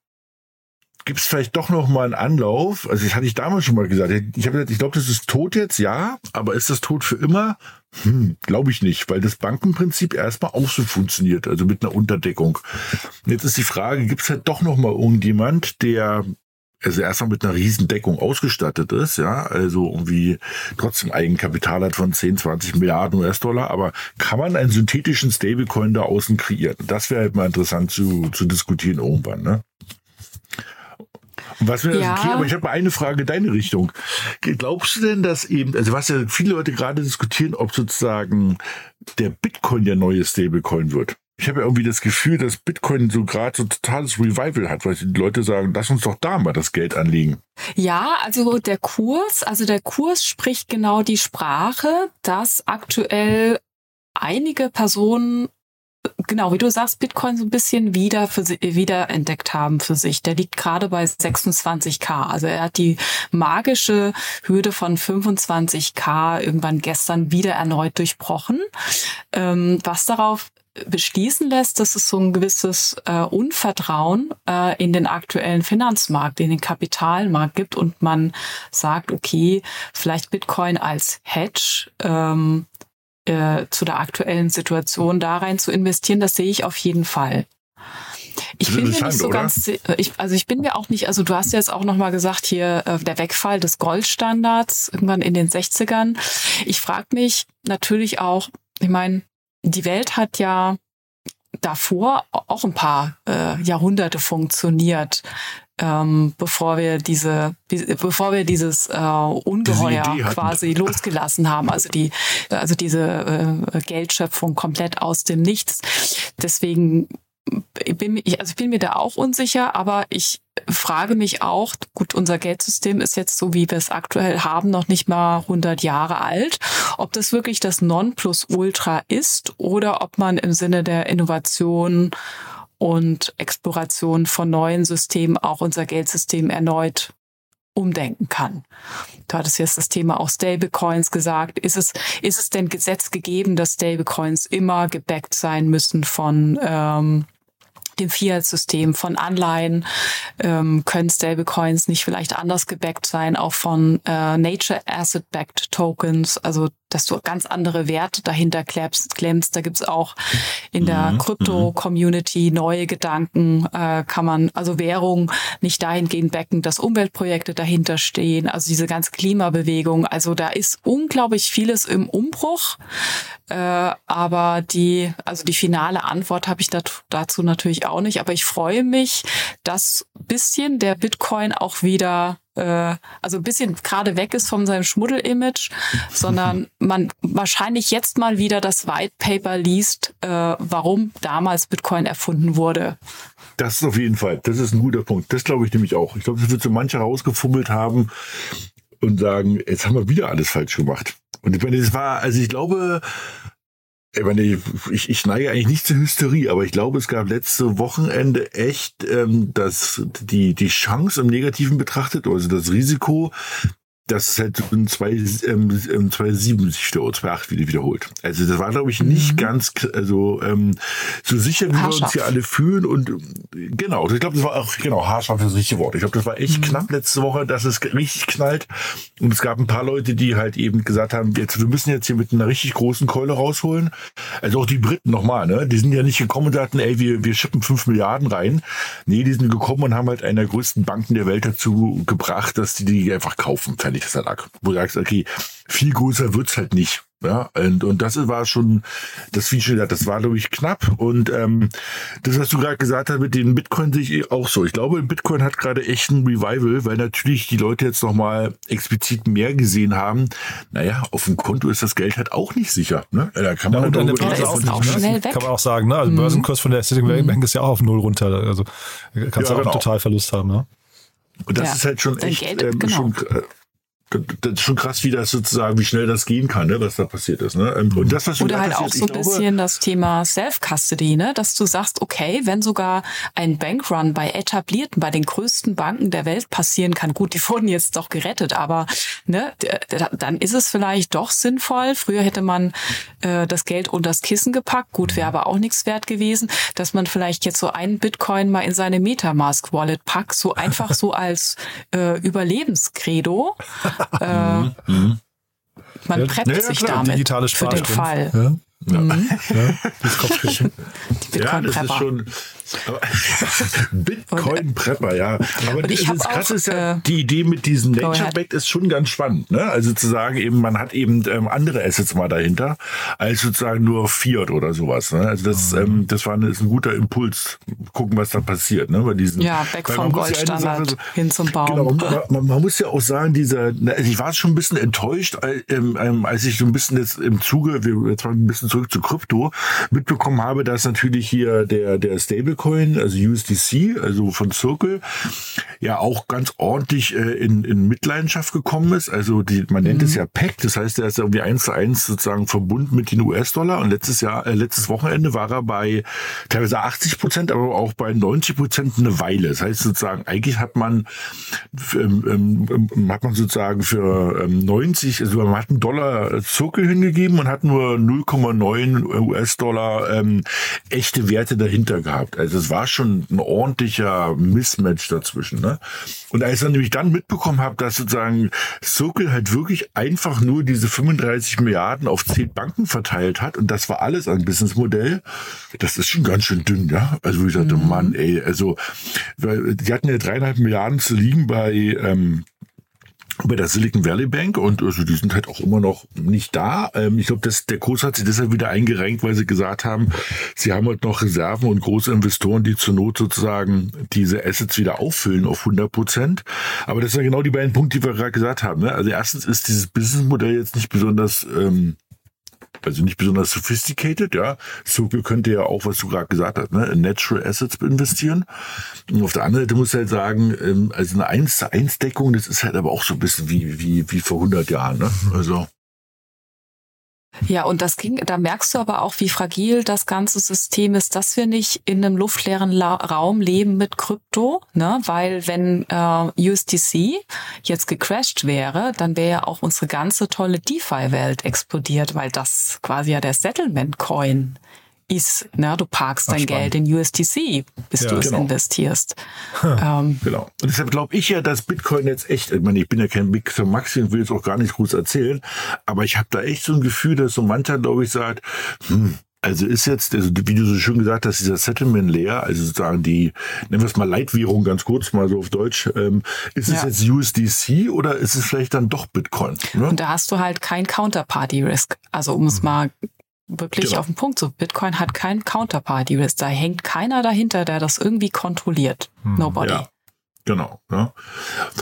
gibt es vielleicht doch noch mal einen Anlauf. Also das hatte ich damals schon mal gesagt. Ich habe gesagt, ich glaube, das ist tot jetzt, ja, aber ist das tot für immer? Hm, glaube ich nicht, weil das Bankenprinzip erstmal auch so funktioniert, also mit einer Unterdeckung. Jetzt ist die Frage, gibt es halt doch noch mal irgendjemand, der also erstmal mit einer Riesendeckung ausgestattet ist, ja, also irgendwie trotzdem Eigenkapital hat von 10, 20 Milliarden US-Dollar, aber kann man einen synthetischen Stablecoin da außen kreieren? Das wäre halt mal interessant zu, zu diskutieren irgendwann, ne? Was mir ja. okay, aber ich habe eine Frage in deine Richtung. Glaubst du denn, dass eben, also was ja viele Leute gerade diskutieren, ob sozusagen der Bitcoin der neue Stablecoin wird? Ich habe ja irgendwie das Gefühl, dass Bitcoin so gerade so totales Revival hat, weil die Leute sagen, lass uns doch da mal das Geld anlegen.
Ja, also der Kurs, also der Kurs spricht genau die Sprache, dass aktuell einige Personen genau, wie du sagst, Bitcoin so ein bisschen wieder für wieder entdeckt haben für sich. Der liegt gerade bei 26k. Also er hat die magische Hürde von 25k irgendwann gestern wieder erneut durchbrochen. Ähm, was darauf beschließen lässt, dass es so ein gewisses äh, Unvertrauen äh, in den aktuellen Finanzmarkt, in den Kapitalmarkt gibt und man sagt, okay, vielleicht Bitcoin als Hedge ähm, äh, zu der aktuellen Situation da rein zu investieren, das sehe ich auf jeden Fall. Ich bin mir nicht so oder? ganz, äh, ich, also ich bin mir auch nicht, also du hast jetzt auch nochmal gesagt, hier äh, der Wegfall des Goldstandards irgendwann in den 60ern. Ich frage mich natürlich auch, ich meine, die Welt hat ja davor auch ein paar äh, Jahrhunderte funktioniert ähm, bevor wir diese, bevor wir dieses äh, Ungeheuer quasi losgelassen haben, also die, also diese äh, Geldschöpfung komplett aus dem Nichts. Deswegen bin ich, also ich bin mir da auch unsicher, aber ich frage mich auch, gut, unser Geldsystem ist jetzt so, wie wir es aktuell haben, noch nicht mal 100 Jahre alt, ob das wirklich das Nonplusultra ist oder ob man im Sinne der Innovation und Exploration von neuen Systemen auch unser Geldsystem erneut umdenken kann. Du hattest jetzt das Thema auch Stablecoins gesagt. Ist es, ist es denn Gesetz gegeben, dass Stablecoins immer gebackt sein müssen von ähm, dem Fiat-System von Anleihen ähm, können Stablecoins nicht vielleicht anders gebackt sein, auch von äh, Nature Asset-Backed Tokens, also dass du ganz andere Werte dahinter klemmst. klemmst. Da gibt's auch in der mhm. Krypto-Community neue Gedanken, äh, kann man also Währung nicht dahingehend backen, dass Umweltprojekte dahinter stehen, also diese ganze Klimabewegung. Also da ist unglaublich vieles im Umbruch. Äh, aber die, also die finale Antwort habe ich dazu natürlich auch nicht. Aber ich freue mich, dass bisschen der Bitcoin auch wieder äh, also ein bisschen gerade weg ist von seinem Schmuddel-Image, sondern [LAUGHS] man wahrscheinlich jetzt mal wieder das White Paper liest, äh, warum damals Bitcoin erfunden wurde.
Das ist auf jeden Fall, das ist ein guter Punkt. Das glaube ich nämlich auch. Ich glaube, das wird so manche rausgefummelt haben und sagen, jetzt haben wir wieder alles falsch gemacht. Und ich meine, das war, also ich glaube, ich, meine, ich, ich neige eigentlich nicht zur Hysterie, aber ich glaube, es gab letzte Wochenende echt ähm, das, die, die Chance im Negativen betrachtet, also das Risiko, dass es halt in 2.7 ähm, 2.7 sich wiederholt, 2.8 wieder wiederholt. Also das war, glaube ich, nicht mhm. ganz also ähm, so sicher, wie wir uns hier alle fühlen. Und genau, ich glaube, das war auch, genau, haarscharf ist das richtige Wort. Ich glaube, das war echt mhm. knapp letzte Woche, dass es richtig knallt. Und es gab ein paar Leute, die halt eben gesagt haben, jetzt, wir müssen jetzt hier mit einer richtig großen Keule rausholen. Also auch die Briten nochmal, ne? Die sind ja nicht gekommen und sagten, ey, wir, wir schippen 5 Milliarden rein. Nee, die sind gekommen und haben halt einer der größten Banken der Welt dazu gebracht, dass die die einfach kaufen. Fertig das halt ab. Wo du sagst, okay, viel größer wird's halt nicht. Ja, und, und das war schon, das Feature, das war, glaube ich, knapp. Und ähm, das, was du gerade gesagt hast mit den Bitcoin, sehe ich auch so. Ich glaube, Bitcoin hat gerade echt ein Revival, weil natürlich die Leute jetzt nochmal explizit mehr gesehen haben. Naja, auf dem Konto ist das Geld halt auch nicht sicher. Ne? Da kann man, ja,
und
halt
auch, auch nicht, ne? Kann man auch sagen, ne? Also mhm. Börsenkurs von der Citibank mhm. Bank ist ja auch auf Null runter. Also kannst du ja, auch genau. total Verlust haben, ne?
Und das ja, ist halt schon echt, Geld, ähm, genau. schon, äh, das ist schon krass, wie das sozusagen, wie schnell das gehen kann, ne, was da passiert ist. Ne? Und das, was
Oder halt auch so ein bisschen das Thema Self-Custody, ne? dass du sagst, okay, wenn sogar ein Bankrun bei etablierten, bei den größten Banken der Welt passieren kann, gut, die [LAUGHS] wurden jetzt doch gerettet, aber ne, dann ist es vielleicht doch sinnvoll. Früher hätte man äh, das Geld unter das Kissen gepackt, gut, wäre aber auch nichts wert gewesen, dass man vielleicht jetzt so einen Bitcoin mal in seine Metamask-Wallet packt, so einfach so als äh, Überlebenskredo. Äh, mhm. Man ja, preppt ja, sich klar, damit für den Fall. Ja. Ja. Mhm. ja das
Kopfkissen. Die ja, das ist schon [LAUGHS] Bitcoin Prepper, ja. Aber das Krasse ist ja, äh, die Idee mit diesem Nature Backed ist schon ganz spannend. Ne? Also zu sagen, eben, man hat eben ähm, andere Assets mal dahinter, als sozusagen nur Fiat oder sowas. Ne? Also das, mhm. ähm, das war ein, ist ein guter Impuls. Gucken, was da passiert. Ne? Bei diesen,
ja, weg vom Goldstandard ja hin zum Baum.
Genau, man, man, muss ja auch sagen, dieser, also ich war schon ein bisschen enttäuscht, ähm, ähm, als ich so ein bisschen jetzt im Zuge, wir jetzt mal ein bisschen zurück zu Krypto, mitbekommen habe, dass natürlich hier der, der Stablecoin, also USDC, also von Circle, ja auch ganz ordentlich äh, in, in Mitleidenschaft gekommen ist. Also die, man nennt mhm. es ja PEC, das heißt, er ist irgendwie eins zu eins sozusagen verbunden mit den US-Dollar und letztes Jahr, äh, letztes Wochenende war er bei teilweise 80 Prozent, aber auch bei 90 Prozent eine Weile. Das heißt sozusagen, eigentlich hat man, ähm, ähm, hat man sozusagen für ähm, 90, also man hat einen Dollar Circle hingegeben und hat nur 0,9 US-Dollar ähm, echte Werte dahinter gehabt. Also es war schon ein ordentlicher Mismatch dazwischen. Ne? Und als ich dann nämlich dann mitbekommen habe, dass sozusagen Circle halt wirklich einfach nur diese 35 Milliarden auf zehn Banken verteilt hat und das war alles ein Businessmodell, das ist schon ganz schön dünn, ja. Also ich sagte, mhm. Mann, ey, also die hatten ja dreieinhalb Milliarden zu liegen bei ähm, bei der Silicon Valley Bank und also die sind halt auch immer noch nicht da. Ähm, ich glaube, der Kurs hat sich deshalb wieder eingerenkt, weil sie gesagt haben, sie haben halt noch Reserven und große Investoren, die zur Not sozusagen diese Assets wieder auffüllen auf 100 Prozent. Aber das sind genau die beiden Punkte, die wir gerade gesagt haben. Ne? Also erstens ist dieses Businessmodell jetzt nicht besonders ähm, also nicht besonders sophisticated, ja. Circle könnte ja auch, was du gerade gesagt hast, ne, in Natural Assets investieren. Und auf der anderen Seite muss halt sagen, ähm, also eine 1 zu 1 Deckung, das ist halt aber auch so ein bisschen wie, wie, wie vor 100 Jahren, ne? Also.
Ja, und das ging, da merkst du aber auch, wie fragil das ganze System ist, dass wir nicht in einem luftleeren La Raum leben mit Krypto, ne? Weil wenn äh, USDC jetzt gecrashed wäre, dann wäre ja auch unsere ganze tolle DeFi-Welt explodiert, weil das quasi ja der Settlement-Coin ist. Ne? Du parkst Ach, dein spannend. Geld in USDC, bis ja, du es genau. investierst.
Ähm, genau. Und deshalb glaube ich ja, dass Bitcoin jetzt echt, ich meine, ich bin ja kein Bitcoin Maxi und will jetzt auch gar nicht groß erzählen, aber ich habe da echt so ein Gefühl, dass so mancher, glaube ich, sagt, hm, also ist jetzt, also wie du so schön gesagt hast, dieser Settlement Layer, also sozusagen die, nennen wir es mal Leitwährung ganz kurz mal so auf Deutsch, ähm, ist ja. es jetzt USDC oder ist es vielleicht dann doch Bitcoin?
Ne? Und da hast du halt kein Counterparty Risk. Also um es mhm. mal wirklich genau. auf den Punkt. So, Bitcoin hat kein Counterparty Risk. Da hängt keiner dahinter, der das irgendwie kontrolliert. Hm, Nobody.
Ja. Genau. Ja.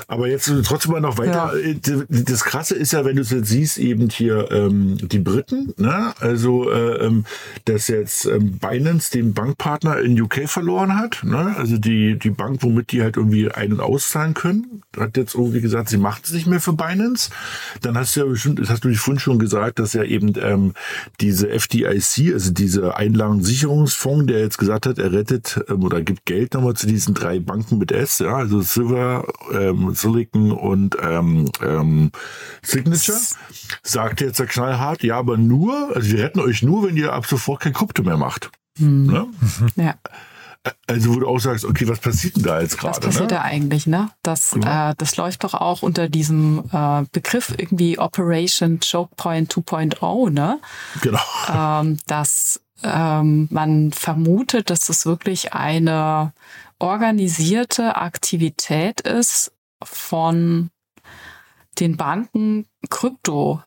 Aber jetzt trotzdem mal noch weiter. Ja. Das Krasse ist ja, wenn du es jetzt siehst, eben hier ähm, die Briten, ne? also äh, ähm, dass jetzt ähm, Binance den Bankpartner in UK verloren hat, ne? also die, die Bank, womit die halt irgendwie ein- und auszahlen können, hat jetzt irgendwie gesagt, sie macht es nicht mehr für Binance. Dann hast du ja bestimmt, das hast du dich vorhin schon gesagt, dass ja eben ähm, diese FDIC, also diese Einlagensicherungsfonds, der jetzt gesagt hat, er rettet ähm, oder gibt Geld nochmal zu diesen drei Banken mit S, ja, also Silver, ähm, Silicon und ähm, ähm, Signature, sagt jetzt der knallhart, ja, aber nur, also wir retten euch nur, wenn ihr ab sofort kein Krypto mehr macht. Mhm. Ne? Ja. Also wo du auch sagst, okay, was passiert denn da jetzt gerade?
Was passiert
ne?
da eigentlich, ne? Das, genau. äh, das läuft doch auch unter diesem äh, Begriff irgendwie Operation Choke Point 2.0, ne?
Genau.
Ähm, dass ähm, man vermutet, dass das wirklich eine organisierte Aktivität ist von den Banken Krypto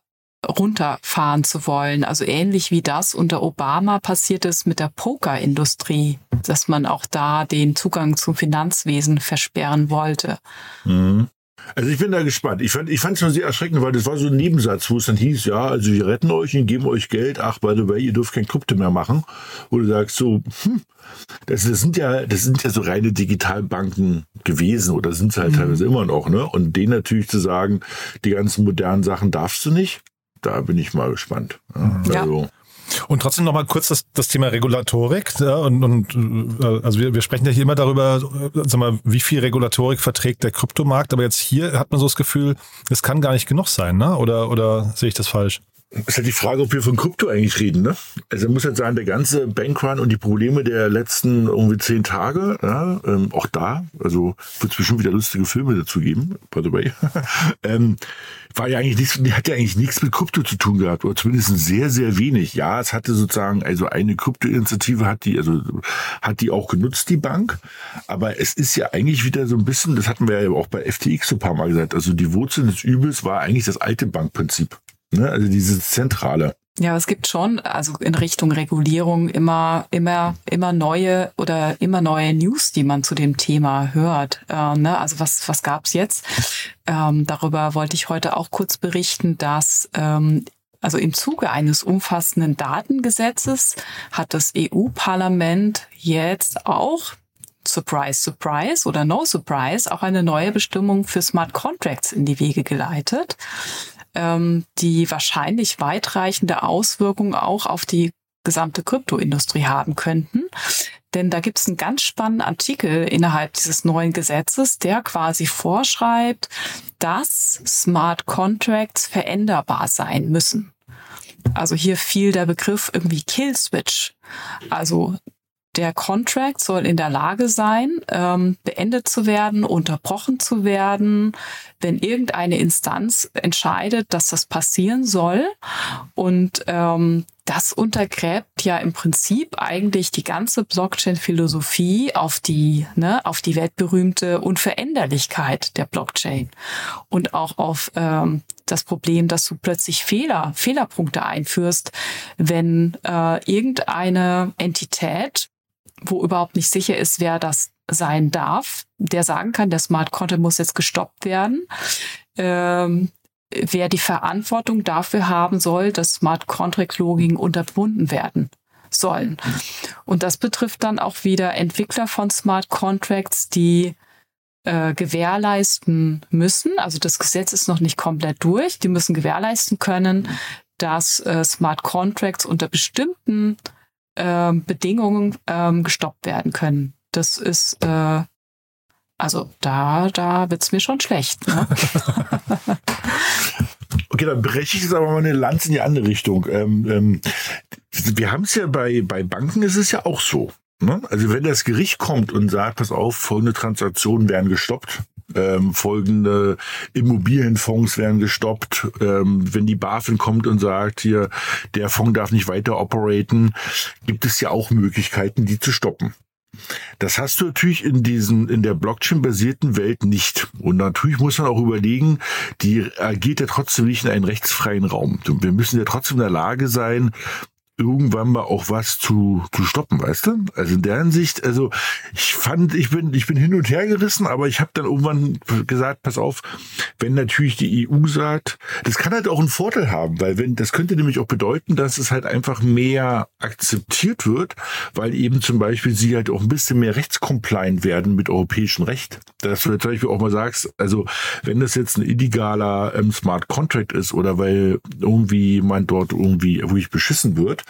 runterfahren zu wollen. Also ähnlich wie das unter Obama passiert ist mit der Pokerindustrie, dass man auch da den Zugang zum Finanzwesen versperren wollte.
Mhm. Also ich bin da gespannt. Ich fand ich fand es schon sehr erschreckend, weil das war so ein Nebensatz, wo es dann hieß, ja, also wir retten euch und geben euch Geld. Ach, by the way, ihr dürft kein Krypto mehr machen. Wo du sagst so, hm, das, das sind ja das sind ja so reine Digitalbanken gewesen oder sind es halt mhm. teilweise immer noch, ne? Und denen natürlich zu sagen, die ganzen modernen Sachen darfst du nicht, da bin ich mal gespannt.
Ja. Also, und trotzdem noch mal kurz das, das Thema Regulatorik. Ja, und, und äh, also wir, wir sprechen ja hier immer darüber, äh, sag mal, wie viel Regulatorik verträgt der Kryptomarkt. Aber jetzt hier hat man so das Gefühl, es kann gar nicht genug sein, ne? Oder, oder sehe ich das falsch?
Ist halt die Frage, ob wir von Krypto eigentlich reden. Ne? Also muss halt sagen, der ganze Bankrun und die Probleme der letzten irgendwie zehn Tage, ja, ähm, auch da, also wird es bestimmt wieder lustige Filme dazu geben, by the way, [LAUGHS] ähm, war ja eigentlich nichts, hat ja eigentlich nichts mit Krypto zu tun gehabt, oder zumindest sehr, sehr wenig. Ja, es hatte sozusagen, also eine Krypto-Initiative hat die, also hat die auch genutzt, die Bank, aber es ist ja eigentlich wieder so ein bisschen, das hatten wir ja auch bei FTX so ein paar Mal gesagt, also die Wurzel des Übels war eigentlich das alte Bankprinzip. Ne? Also diese Zentrale.
Ja, es gibt schon, also in Richtung Regulierung immer, immer, immer neue oder immer neue News, die man zu dem Thema hört. Äh, ne? Also was, was gab's jetzt? Ähm, darüber wollte ich heute auch kurz berichten, dass ähm, also im Zuge eines umfassenden Datengesetzes hat das EU-Parlament jetzt auch Surprise, Surprise oder No Surprise auch eine neue Bestimmung für Smart Contracts in die Wege geleitet ähm, die wahrscheinlich weitreichende Auswirkungen auch auf die gesamte Kryptoindustrie haben könnten. Denn da gibt es einen ganz spannenden Artikel innerhalb dieses neuen Gesetzes, der quasi vorschreibt, dass Smart Contracts veränderbar sein müssen. Also hier fiel der Begriff irgendwie Kill Switch. Also der Contract soll in der Lage sein, ähm, beendet zu werden, unterbrochen zu werden, wenn irgendeine Instanz entscheidet, dass das passieren soll. Und ähm, das untergräbt ja im Prinzip eigentlich die ganze Blockchain-Philosophie auf die, ne, auf die weltberühmte Unveränderlichkeit der Blockchain und auch auf ähm, das Problem, dass du plötzlich Fehler, Fehlerpunkte einführst, wenn äh, irgendeine Entität wo überhaupt nicht sicher ist, wer das sein darf, der sagen kann, der Smart Content muss jetzt gestoppt werden. Ähm, wer die Verantwortung dafür haben soll, dass Smart Contract Logging unterbunden werden sollen. Und das betrifft dann auch wieder Entwickler von Smart Contracts, die äh, gewährleisten müssen, also das Gesetz ist noch nicht komplett durch, die müssen gewährleisten können, dass äh, Smart Contracts unter bestimmten ähm, Bedingungen ähm, gestoppt werden können. Das ist, äh, also da, da wird's mir schon schlecht. Ne? [LAUGHS]
okay, dann breche ich jetzt aber mal eine Lanze in die andere Richtung. Ähm, ähm, wir haben es ja bei, bei Banken ist es ja auch so. Ne? Also wenn das Gericht kommt und sagt, pass auf, folgende Transaktionen werden gestoppt, ähm, folgende Immobilienfonds werden gestoppt. Ähm, wenn die BaFin kommt und sagt, hier, der Fonds darf nicht weiter operaten, gibt es ja auch Möglichkeiten, die zu stoppen. Das hast du natürlich in diesen, in der Blockchain-basierten Welt nicht. Und natürlich muss man auch überlegen, die agiert ja trotzdem nicht in einen rechtsfreien Raum. Wir müssen ja trotzdem in der Lage sein, irgendwann mal auch was zu, zu stoppen, weißt du? Also in der Hinsicht, also ich fand, ich bin, ich bin hin und her gerissen, aber ich habe dann irgendwann gesagt, pass auf, wenn natürlich die EU sagt, das kann halt auch einen Vorteil haben, weil wenn, das könnte nämlich auch bedeuten, dass es halt einfach mehr akzeptiert wird, weil eben zum Beispiel sie halt auch ein bisschen mehr rechtscompliant werden mit europäischem Recht. Dass du zum Beispiel auch mal sagst, also wenn das jetzt ein illegaler ähm, Smart Contract ist oder weil irgendwie man dort irgendwie, wo ich beschissen wird,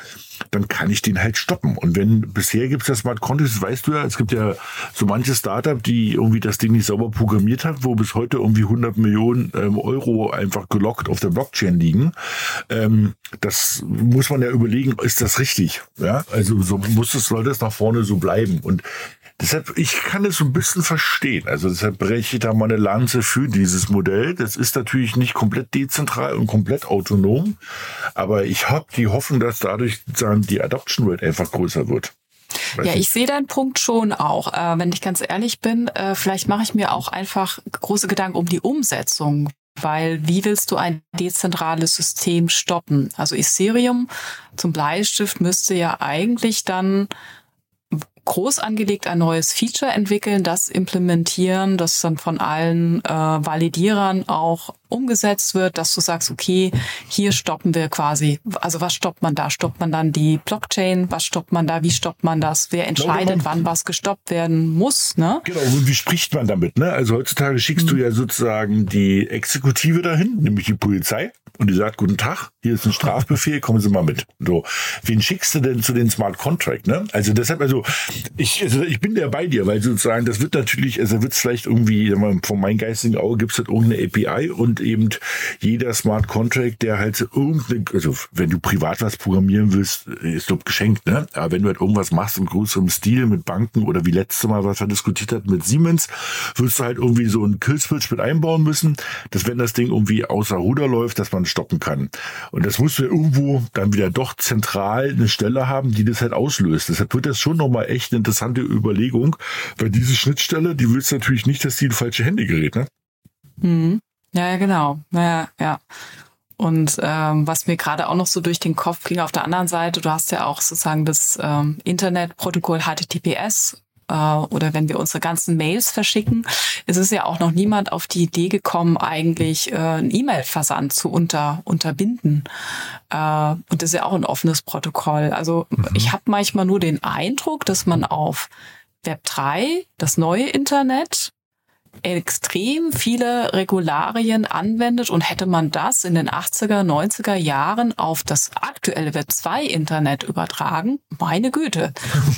dann kann ich den halt stoppen. Und wenn bisher gibt es das Smart Contracts, weißt du ja, es gibt ja so manche Startup, die irgendwie das Ding nicht sauber programmiert hat, wo bis heute irgendwie 100 Millionen ähm, Euro einfach gelockt auf der Blockchain liegen. Ähm, das muss man ja überlegen, ist das richtig? Ja, also so muss es, soll das nach vorne so bleiben. Und Deshalb, ich kann es so ein bisschen verstehen. Also deshalb breche ich da mal eine Lanze für dieses Modell. Das ist natürlich nicht komplett dezentral und komplett autonom, aber ich habe die Hoffnung, dass dadurch die Adoption Rate einfach größer wird.
Weiß ja, ich sehe deinen Punkt schon auch. Äh, wenn ich ganz ehrlich bin, äh, vielleicht mache ich mir auch einfach große Gedanken um die Umsetzung. Weil wie willst du ein dezentrales System stoppen? Also Ethereum zum Bleistift müsste ja eigentlich dann groß angelegt ein neues Feature entwickeln, das implementieren, das dann von allen äh, Validierern auch umgesetzt wird, dass du sagst, okay, hier stoppen wir quasi. Also was stoppt man da? Stoppt man dann die Blockchain? Was stoppt man da? Wie stoppt man das? Wer entscheidet, genau, wann was gestoppt werden muss? Ne?
Genau, und wie spricht man damit? Ne? Also heutzutage schickst mhm. du ja sozusagen die Exekutive dahin, nämlich die Polizei, und die sagt, guten Tag, hier ist ein Strafbefehl, kommen Sie mal mit. So, wen schickst du denn zu den Smart Contract? Ne? Also deshalb, also ich, also ich bin ja bei dir, weil sozusagen das wird natürlich, also wird es vielleicht irgendwie, von meinem geistigen Auge gibt es halt irgendeine API und eben jeder Smart Contract, der halt irgendeine, also wenn du privat was programmieren willst, ist doch geschenkt, ne? Aber wenn du halt irgendwas machst im größeren Stil mit Banken oder wie letztes Mal, was wir diskutiert hat mit Siemens, wirst du halt irgendwie so einen Killswitch mit einbauen müssen, dass wenn das Ding irgendwie außer Ruder läuft, dass man stoppen kann. Und das ja irgendwo dann wieder doch zentral eine Stelle haben, die das halt auslöst. Deshalb wird das schon nochmal echt eine interessante Überlegung, weil diese Schnittstelle, die willst du natürlich nicht, dass die in falsche Hände gerät, ne?
Mhm. Ja, genau. Ja, ja. Und ähm, was mir gerade auch noch so durch den Kopf ging, auf der anderen Seite, du hast ja auch sozusagen das ähm, Internetprotokoll HTTPS äh, oder wenn wir unsere ganzen Mails verschicken, es ist ja auch noch niemand auf die Idee gekommen, eigentlich äh, einen E-Mail-Versand zu unter, unterbinden. Äh, und das ist ja auch ein offenes Protokoll. Also mhm. ich habe manchmal nur den Eindruck, dass man auf Web 3, das neue Internet, extrem viele Regularien anwendet und hätte man das in den 80er, 90er Jahren auf das aktuelle Web 2 Internet übertragen, meine Güte,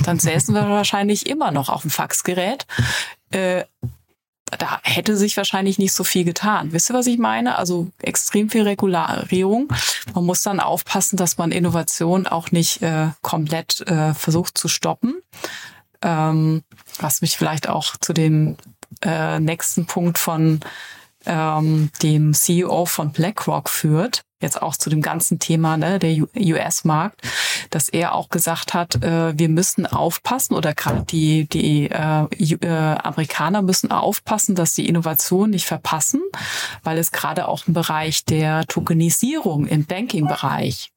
dann säßen wir wahrscheinlich immer noch auf dem Faxgerät. Äh, da hätte sich wahrscheinlich nicht so viel getan. Wisst ihr, was ich meine? Also extrem viel Regularierung. Man muss dann aufpassen, dass man Innovation auch nicht äh, komplett äh, versucht zu stoppen. Ähm, was mich vielleicht auch zu dem äh, nächsten Punkt von ähm, dem CEO von BlackRock führt, jetzt auch zu dem ganzen Thema ne, der US-Markt, dass er auch gesagt hat, äh, wir müssen aufpassen oder gerade die, die äh, äh, Amerikaner müssen aufpassen, dass die Innovation nicht verpassen, weil es gerade auch im Bereich der Tokenisierung im Banking-Bereich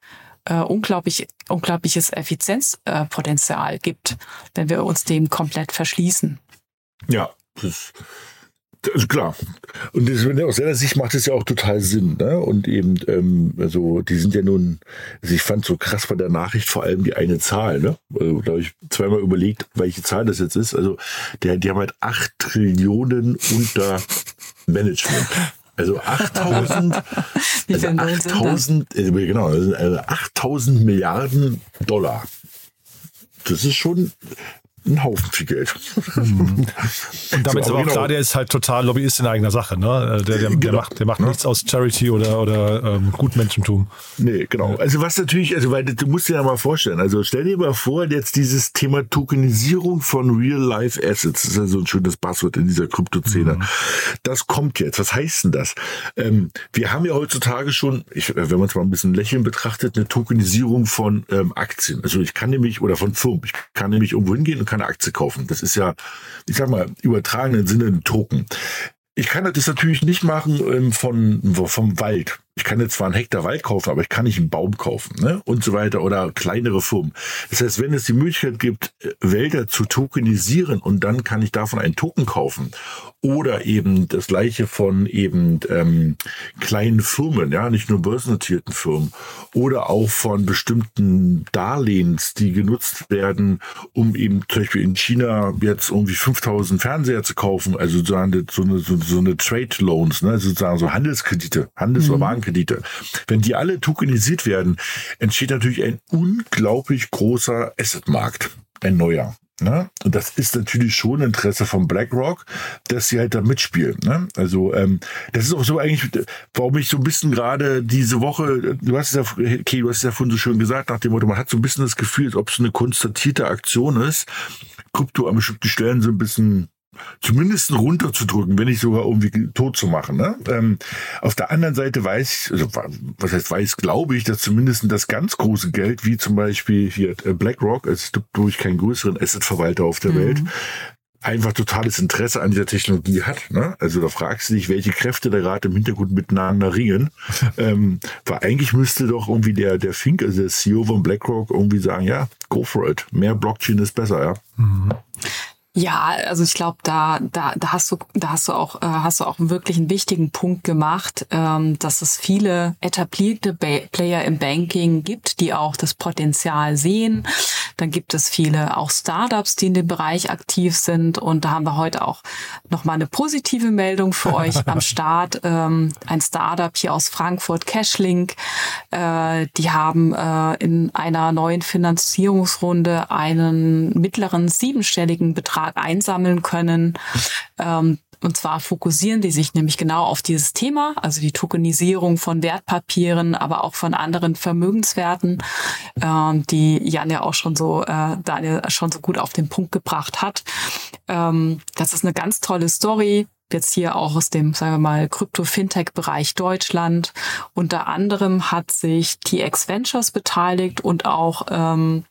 äh, unglaublich, unglaubliches Effizienzpotenzial gibt, wenn wir uns dem komplett verschließen.
Ja, das, also klar. Und das, aus seiner Sicht macht es ja auch total Sinn. Ne? Und eben, ähm, also die sind ja nun, also ich fand so krass bei der Nachricht vor allem die eine Zahl. Ne? Also, da habe ich zweimal überlegt, welche Zahl das jetzt ist. Also der, die haben halt acht Trillionen unter Management. Also 8000, [LAUGHS] also 8000, äh, genau, also 8000 Milliarden Dollar. Das ist schon, ein Haufen viel Geld.
Mhm. Und damit so, ist aber auch genau. klar, der ist halt total Lobbyist in eigener Sache. Ne? Der, der, genau. der macht, der macht ja. nichts aus Charity oder, oder ähm, Gutmenschentum.
Nee, genau. Also was natürlich, also weil du musst dir ja mal vorstellen, also stell dir mal vor, jetzt dieses Thema Tokenisierung von Real-Life Assets, das ist ja so ein schönes Passwort in dieser Kryptoszene. Mhm. Das kommt jetzt. Was heißt denn das? Ähm, wir haben ja heutzutage schon, ich, wenn man es mal ein bisschen lächeln betrachtet, eine Tokenisierung von ähm, Aktien. Also ich kann nämlich, oder von Firmen, ich kann nämlich irgendwo hingehen und kann eine Aktie kaufen. Das ist ja, ich sag mal, übertragenen Sinne ein Token. Ich kann das natürlich nicht machen ähm, von, vom Wald ich kann jetzt zwar einen Hektar Wald kaufen, aber ich kann nicht einen Baum kaufen ne? und so weiter oder kleinere Firmen. Das heißt, wenn es die Möglichkeit gibt, äh, Wälder zu tokenisieren und dann kann ich davon einen Token kaufen oder eben das gleiche von eben ähm, kleinen Firmen, ja, nicht nur börsennotierten Firmen oder auch von bestimmten Darlehens, die genutzt werden, um eben zum Beispiel in China jetzt irgendwie 5000 Fernseher zu kaufen, also so eine, so eine, so eine Trade Loans, ne, sozusagen so Handelskredite, Handels- mhm. oder Warenkredite Kredite. Wenn die alle tokenisiert werden, entsteht natürlich ein unglaublich großer Assetmarkt, ein neuer. Ne? Und das ist natürlich schon Interesse von BlackRock, dass sie halt da mitspielen. Ne? Also ähm, das ist auch so eigentlich, warum ich so ein bisschen gerade diese Woche, du hast es ja, okay, du hast es ja vorhin so schön gesagt, nach dem Motto, man hat so ein bisschen das Gefühl, als ob es eine konstatierte Aktion ist, Krypto an bestimmten Stellen so ein bisschen zumindest runterzudrücken, wenn nicht sogar irgendwie tot zu machen. Ne? Ähm, auf der anderen Seite weiß ich, also, was heißt weiß, glaube ich, dass zumindest das ganz große Geld, wie zum Beispiel hier äh, BlackRock, es gibt durch keinen größeren Assetverwalter auf der mhm. Welt, einfach totales Interesse an dieser Technologie hat. Ne? Also da fragst du dich, welche Kräfte da gerade im Hintergrund miteinander ringen. [LAUGHS] ähm, weil eigentlich müsste doch irgendwie der, der Fink, also der CEO von BlackRock, irgendwie sagen, ja, go for it. Mehr Blockchain ist besser, ja. Mhm.
Ja, also ich glaube, da, da, da hast du, da hast du auch, äh, hast du auch wirklich einen wichtigen Punkt gemacht, ähm, dass es viele etablierte ba Player im Banking gibt, die auch das Potenzial sehen. Dann gibt es viele auch Startups, die in dem Bereich aktiv sind. Und da haben wir heute auch nochmal eine positive Meldung für euch [LAUGHS] am Start. Ähm, ein Startup hier aus Frankfurt, Cashlink, äh, die haben äh, in einer neuen Finanzierungsrunde einen mittleren siebenstelligen Betrag Betrag einsammeln können. Ähm, und zwar fokussieren die sich nämlich genau auf dieses Thema, also die Tokenisierung von Wertpapieren, aber auch von anderen Vermögenswerten, ähm, die Jan ja auch schon so, äh, Daniel schon so gut auf den Punkt gebracht hat. Ähm, das ist eine ganz tolle Story jetzt hier auch aus dem, sagen wir mal, Krypto-Fintech-Bereich Deutschland. Unter anderem hat sich TX Ventures beteiligt und auch ähm,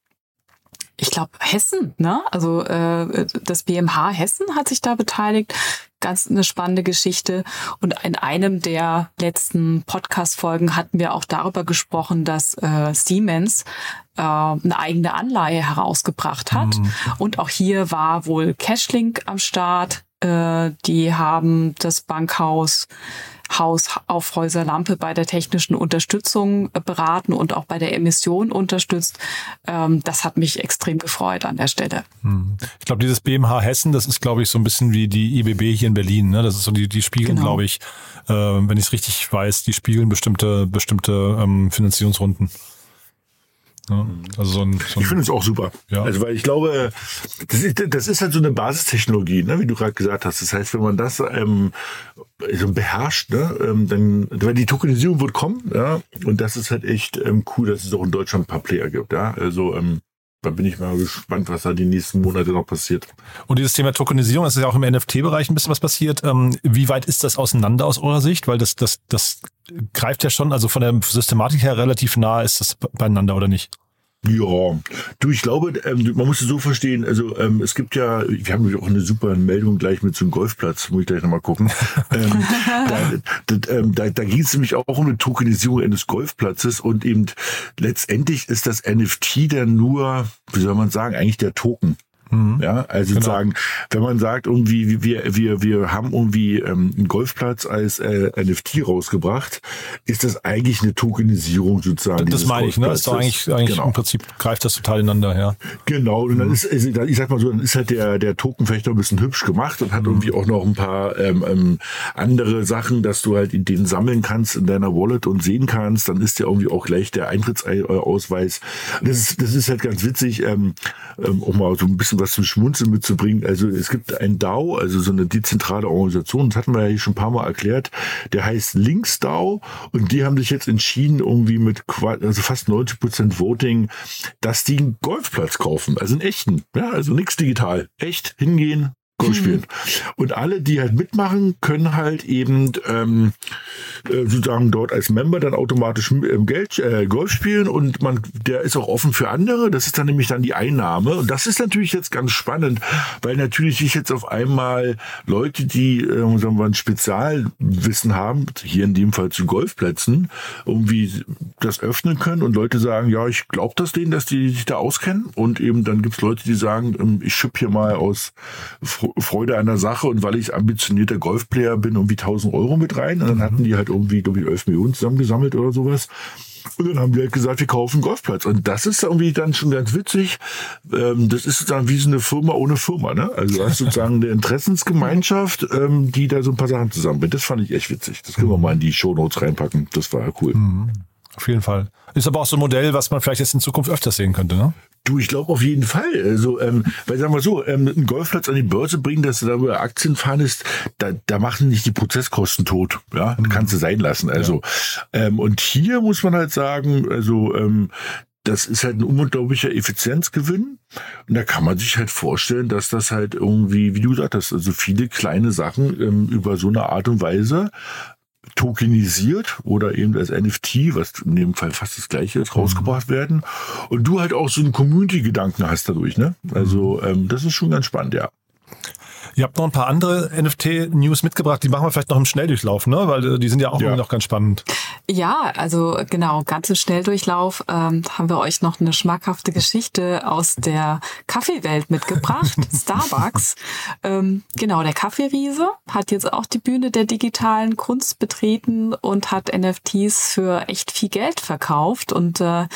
ich glaube, Hessen, ne? Also äh, das BMH Hessen hat sich da beteiligt. Ganz eine spannende Geschichte. Und in einem der letzten Podcast-Folgen hatten wir auch darüber gesprochen, dass äh, Siemens äh, eine eigene Anleihe herausgebracht hat. Mhm. Und auch hier war wohl Cashlink am Start. Äh, die haben das Bankhaus Haus auf Häuser Lampe bei der technischen Unterstützung beraten und auch bei der Emission unterstützt. Ähm, das hat mich extrem gefreut an der Stelle.
Hm. Ich glaube, dieses BMH Hessen, das ist, glaube ich, so ein bisschen wie die IBB hier in Berlin. Ne? Das ist so die, die spiegeln, genau. glaube ich, äh, wenn ich es richtig weiß, die spiegeln bestimmte, bestimmte ähm, Finanzierungsrunden.
Ja, also so ein, so ein, ich finde es auch super. Ja. Also weil ich glaube, das ist, das ist halt so eine Basistechnologie, ne, wie du gerade gesagt hast. Das heißt, wenn man das ähm, so beherrscht, ne, ähm, dann, weil die Tokenisierung wird kommen, ja, und das ist halt echt ähm, cool, dass es auch in Deutschland ein paar Player gibt, ja. Also ähm, da bin ich mal gespannt, was da die nächsten Monate noch passiert.
Und dieses Thema Tokenisierung, das ist ja auch im NFT-Bereich ein bisschen was passiert. Ähm, wie weit ist das auseinander aus eurer Sicht? Weil das, das, das greift ja schon, also von der Systematik her relativ nah ist das beieinander, oder nicht?
Ja, du, ich glaube, ähm, man muss es so verstehen, also ähm, es gibt ja, wir haben auch eine super Meldung gleich mit so einem Golfplatz, muss ich gleich nochmal gucken. [LAUGHS] ähm, da da, ähm, da, da ging es nämlich auch um eine Tokenisierung eines Golfplatzes und eben letztendlich ist das NFT dann nur, wie soll man sagen, eigentlich der Token. Mhm. Ja, also genau. sozusagen, wenn man sagt, irgendwie, wir, wir, wir haben irgendwie ähm, einen Golfplatz als äh, NFT rausgebracht, ist das eigentlich eine Tokenisierung sozusagen.
Das meine ich, ne? Ist doch eigentlich, eigentlich genau. im Prinzip greift das total ineinander, ja.
Genau, und dann mhm. ist, ich sag mal so, dann ist halt der, der Token vielleicht noch ein bisschen hübsch gemacht und hat mhm. irgendwie auch noch ein paar ähm, ähm, andere Sachen, dass du halt in den sammeln kannst in deiner Wallet und sehen kannst. Dann ist ja irgendwie auch gleich der Eintrittsausweis. Das ist, das ist halt ganz witzig, ähm, ähm, um mal so ein bisschen was zum Schmunzeln mitzubringen. Also es gibt ein DAO, also so eine dezentrale Organisation, das hatten wir ja hier schon ein paar Mal erklärt, der heißt Links DAO. Und die haben sich jetzt entschieden, irgendwie mit also fast 90 Prozent Voting, dass die einen Golfplatz kaufen, also einen echten, ja, also nichts digital, echt hingehen, Golf mhm. spielen. Und alle, die halt mitmachen, können halt eben ähm, äh, sozusagen dort als Member dann automatisch ähm, Geld äh, Golf spielen und man, der ist auch offen für andere. Das ist dann nämlich dann die Einnahme. Und das ist natürlich jetzt ganz spannend, weil natürlich sich jetzt auf einmal Leute, die äh, sagen wir, ein Spezialwissen haben, hier in dem Fall zu Golfplätzen, irgendwie das öffnen können und Leute sagen, ja, ich glaube das denen, dass die sich da auskennen. Und eben dann gibt's Leute, die sagen, ähm, ich schipp hier mal aus Freude an der Sache und weil ich ambitionierter Golfplayer bin, irgendwie 1000 Euro mit rein. Und dann hatten die halt irgendwie, glaube ich, 11 Millionen zusammengesammelt oder sowas. Und dann haben die halt gesagt, wir kaufen einen Golfplatz. Und das ist irgendwie dann schon ganz witzig. Ähm, das ist sozusagen wie so eine Firma ohne Firma. Ne? Also du hast sozusagen eine Interessensgemeinschaft, ähm, die da so ein paar Sachen zusammenbringt. Das fand ich echt witzig. Das können wir mal in die Shownotes reinpacken. Das war ja cool. Mhm.
Auf jeden Fall. Ist aber auch so ein Modell, was man vielleicht jetzt in Zukunft öfters sehen könnte, ne?
Du, ich glaube auf jeden Fall. Also, ähm, weil sagen wir so, ähm, einen Golfplatz an die Börse bringen, dass du darüber Aktien fahren ist, da, da machen nicht die Prozesskosten tot. Ja, mhm. kannst du sein lassen. Also, ja. ähm, und hier muss man halt sagen, also ähm, das ist halt ein unglaublicher Effizienzgewinn. Und da kann man sich halt vorstellen, dass das halt irgendwie, wie du gesagt hast, also viele kleine Sachen ähm, über so eine Art und Weise tokenisiert oder eben als NFT, was in dem Fall fast das gleiche ist, rausgebracht mhm. werden. Und du halt auch so einen Community-Gedanken hast dadurch, ne? Also mhm. ähm, das ist schon ganz spannend, ja.
Ihr habt noch ein paar andere NFT-News mitgebracht, die machen wir vielleicht noch im Schnelldurchlauf, ne? Weil äh, die sind ja auch
Ja.
irgendwie noch ganz spannend.
Ja, also genau, ganz im Schnelldurchlauf ähm, haben wir euch noch eine schmackhafte Geschichte aus der Kaffeewelt mitgebracht. [LAUGHS] Starbucks. Ähm, genau, der Kaffeeriese hat jetzt auch die Bühne der digitalen Kunst betreten und hat NFTs für echt viel Geld verkauft. Und äh,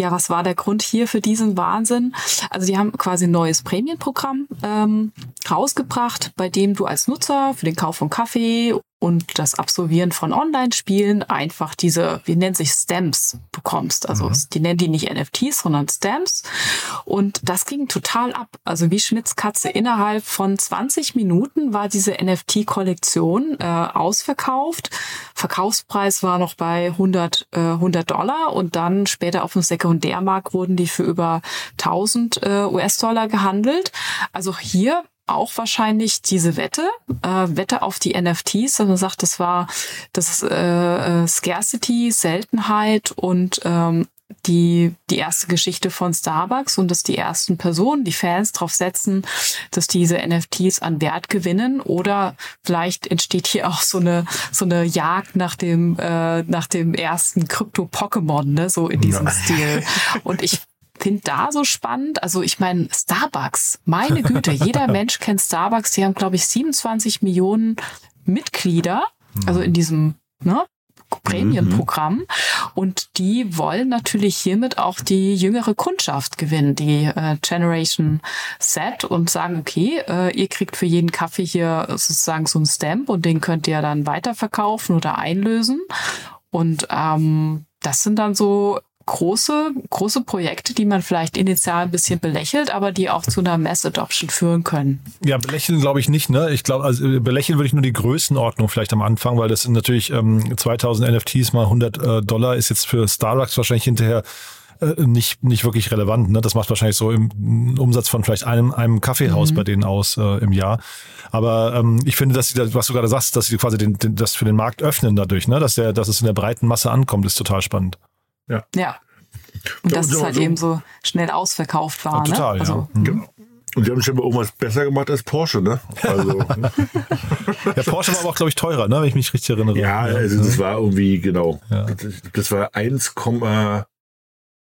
ja, was war der Grund hier für diesen Wahnsinn? Also die haben quasi ein neues Prämienprogramm ähm, rausgebracht, bei dem du als Nutzer für den Kauf von Kaffee und das Absolvieren von Online-Spielen einfach diese, wie nennt sich Stamps bekommst. Also die nennen die nicht NFTs, sondern Stamps. Und das ging total ab. Also wie Schnitzkatze innerhalb von 20 Minuten war diese NFT-Kollektion äh, ausverkauft. Verkaufspreis war noch bei 100, äh, 100 Dollar und dann später auf dem Sekundärmarkt wurden die für über 1000 äh, US-Dollar gehandelt. Also hier auch wahrscheinlich diese Wette, äh, Wette auf die NFTs. Also man sagt, das war das äh, äh, Scarcity, Seltenheit und ähm, die, die erste Geschichte von Starbucks und dass die ersten Personen, die Fans darauf setzen, dass diese NFTs an Wert gewinnen oder vielleicht entsteht hier auch so eine, so eine Jagd nach dem, äh, nach dem ersten Krypto-Pokémon, ne, so in diesem Stil. Und ich finde da so spannend. Also ich meine, Starbucks, meine Güte, jeder [LAUGHS] Mensch kennt Starbucks. Die haben, glaube ich, 27 Millionen Mitglieder, also in diesem ne, Prämienprogramm. Und die wollen natürlich hiermit auch die jüngere Kundschaft gewinnen, die äh, Generation Z und sagen, okay, äh, ihr kriegt für jeden Kaffee hier sozusagen so einen Stamp und den könnt ihr dann weiterverkaufen oder einlösen. Und ähm, das sind dann so große, große Projekte, die man vielleicht initial ein bisschen belächelt, aber die auch zu einer Mass Adoption führen können.
Ja, belächeln glaube ich nicht. Ne? Ich glaube, also äh, belächeln würde ich nur die Größenordnung vielleicht am Anfang, weil das sind natürlich ähm, 2000 NFTs mal 100 äh, Dollar ist jetzt für Starbucks wahrscheinlich hinterher äh, nicht nicht wirklich relevant. Ne? Das macht wahrscheinlich so im Umsatz von vielleicht einem einem Kaffeehaus bei denen aus äh, im Jahr. Aber ähm, ich finde, dass sie, da, was du gerade sagst, dass sie quasi den, den, das für den Markt öffnen dadurch, ne? dass der, dass es in der breiten Masse ankommt, ist total spannend.
Ja. Und dass
Ja,
es
so-
halt
so-
eben so schnell ausverkauft war.
Ja, total,
ne?
ja.
Also,
Genau. Und die haben schon mal irgendwas besser gemacht als Porsche, ne? Also, [LAUGHS]
Der Porsche war aber auch, glaube ich, teurer, ne? wenn ich mich richtig erinnere.
ja, also das war irgendwie, genau.
Ja.
Das, das war 1,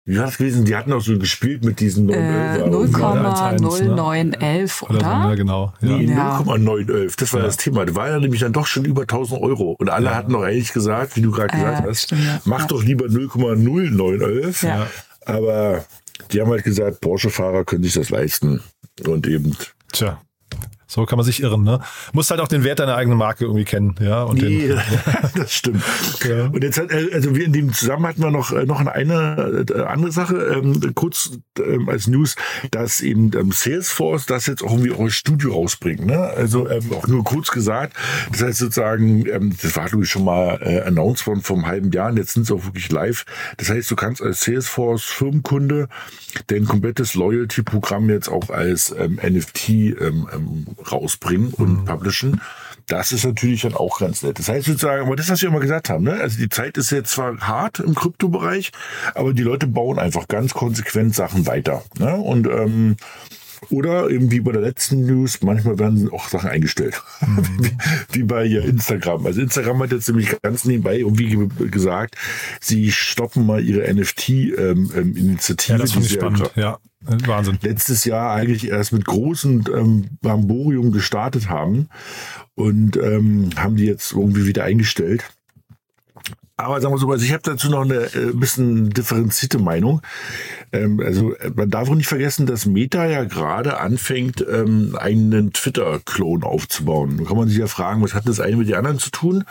wie war das gewesen? Die hatten auch so gespielt mit diesen
äh,
911.
0,0911,
Oder so,
oder?
ne? genau. Ja.
Nee,
Ja.
0,911. Das war
Ja.
das Thema. Das war ja nämlich dann doch schon über 1000 Euro. Und alle hatten doch eigentlich gesagt, wie du gerade gesagt
Äh,
hast,
stimmt, ja.
mach
Ja.
doch lieber 0,0911.
Ja.
Aber die haben halt gesagt, Porsche-Fahrer können sich das leisten. Und eben.
Tja. So kann man sich irren, ne? Muss halt auch den Wert deiner eigenen Marke irgendwie kennen, ja. Und
Nee,
den, [LAUGHS] [LAUGHS]
das stimmt.
Ja.
Und jetzt hat, äh, also wir in dem Zusammenhang hatten wir noch, äh, noch eine äh, andere Sache, ähm, kurz ähm, als News, dass eben ähm, Salesforce das jetzt auch irgendwie euer Studio rausbringt. Ne? Also ähm, auch nur kurz gesagt. Das heißt sozusagen, ähm, das war glaube ich schon mal äh, announced worden vor einem halben Jahr und jetzt sind sie auch wirklich live. Das heißt, du kannst als Salesforce Firmenkunde dein komplettes Loyalty-Programm jetzt auch als NFT ähm, rausbringen und publishen. Das ist natürlich dann auch ganz nett. Das heißt sozusagen, aber das, was wir immer gesagt haben, ne? also die Zeit ist jetzt zwar hart im Kryptobereich, aber die Leute bauen einfach ganz konsequent Sachen weiter. Ne? Und ähm, oder eben wie bei der letzten News, manchmal werden auch Sachen eingestellt. [LAUGHS] wie, wie bei Instagram. Also Instagram hat jetzt nämlich ganz nebenbei irgendwie ge- gesagt, sie stoppen mal ihre NFT-Initiative.
ja, das finde ich spannend. Ja, Wahnsinn.
letztes Jahr eigentlich erst mit großen ähm, Bamborium gestartet haben und ähm, haben die jetzt irgendwie wieder eingestellt. Aber sagen wir so, also ich habe dazu noch eine äh, bisschen differenzierte Meinung. Ähm, also äh, man darf auch nicht vergessen, dass Meta ja gerade anfängt, ähm, einen Twitter-Klon aufzubauen. Da kann man sich ja fragen, was hat das eine mit den anderen zu tun?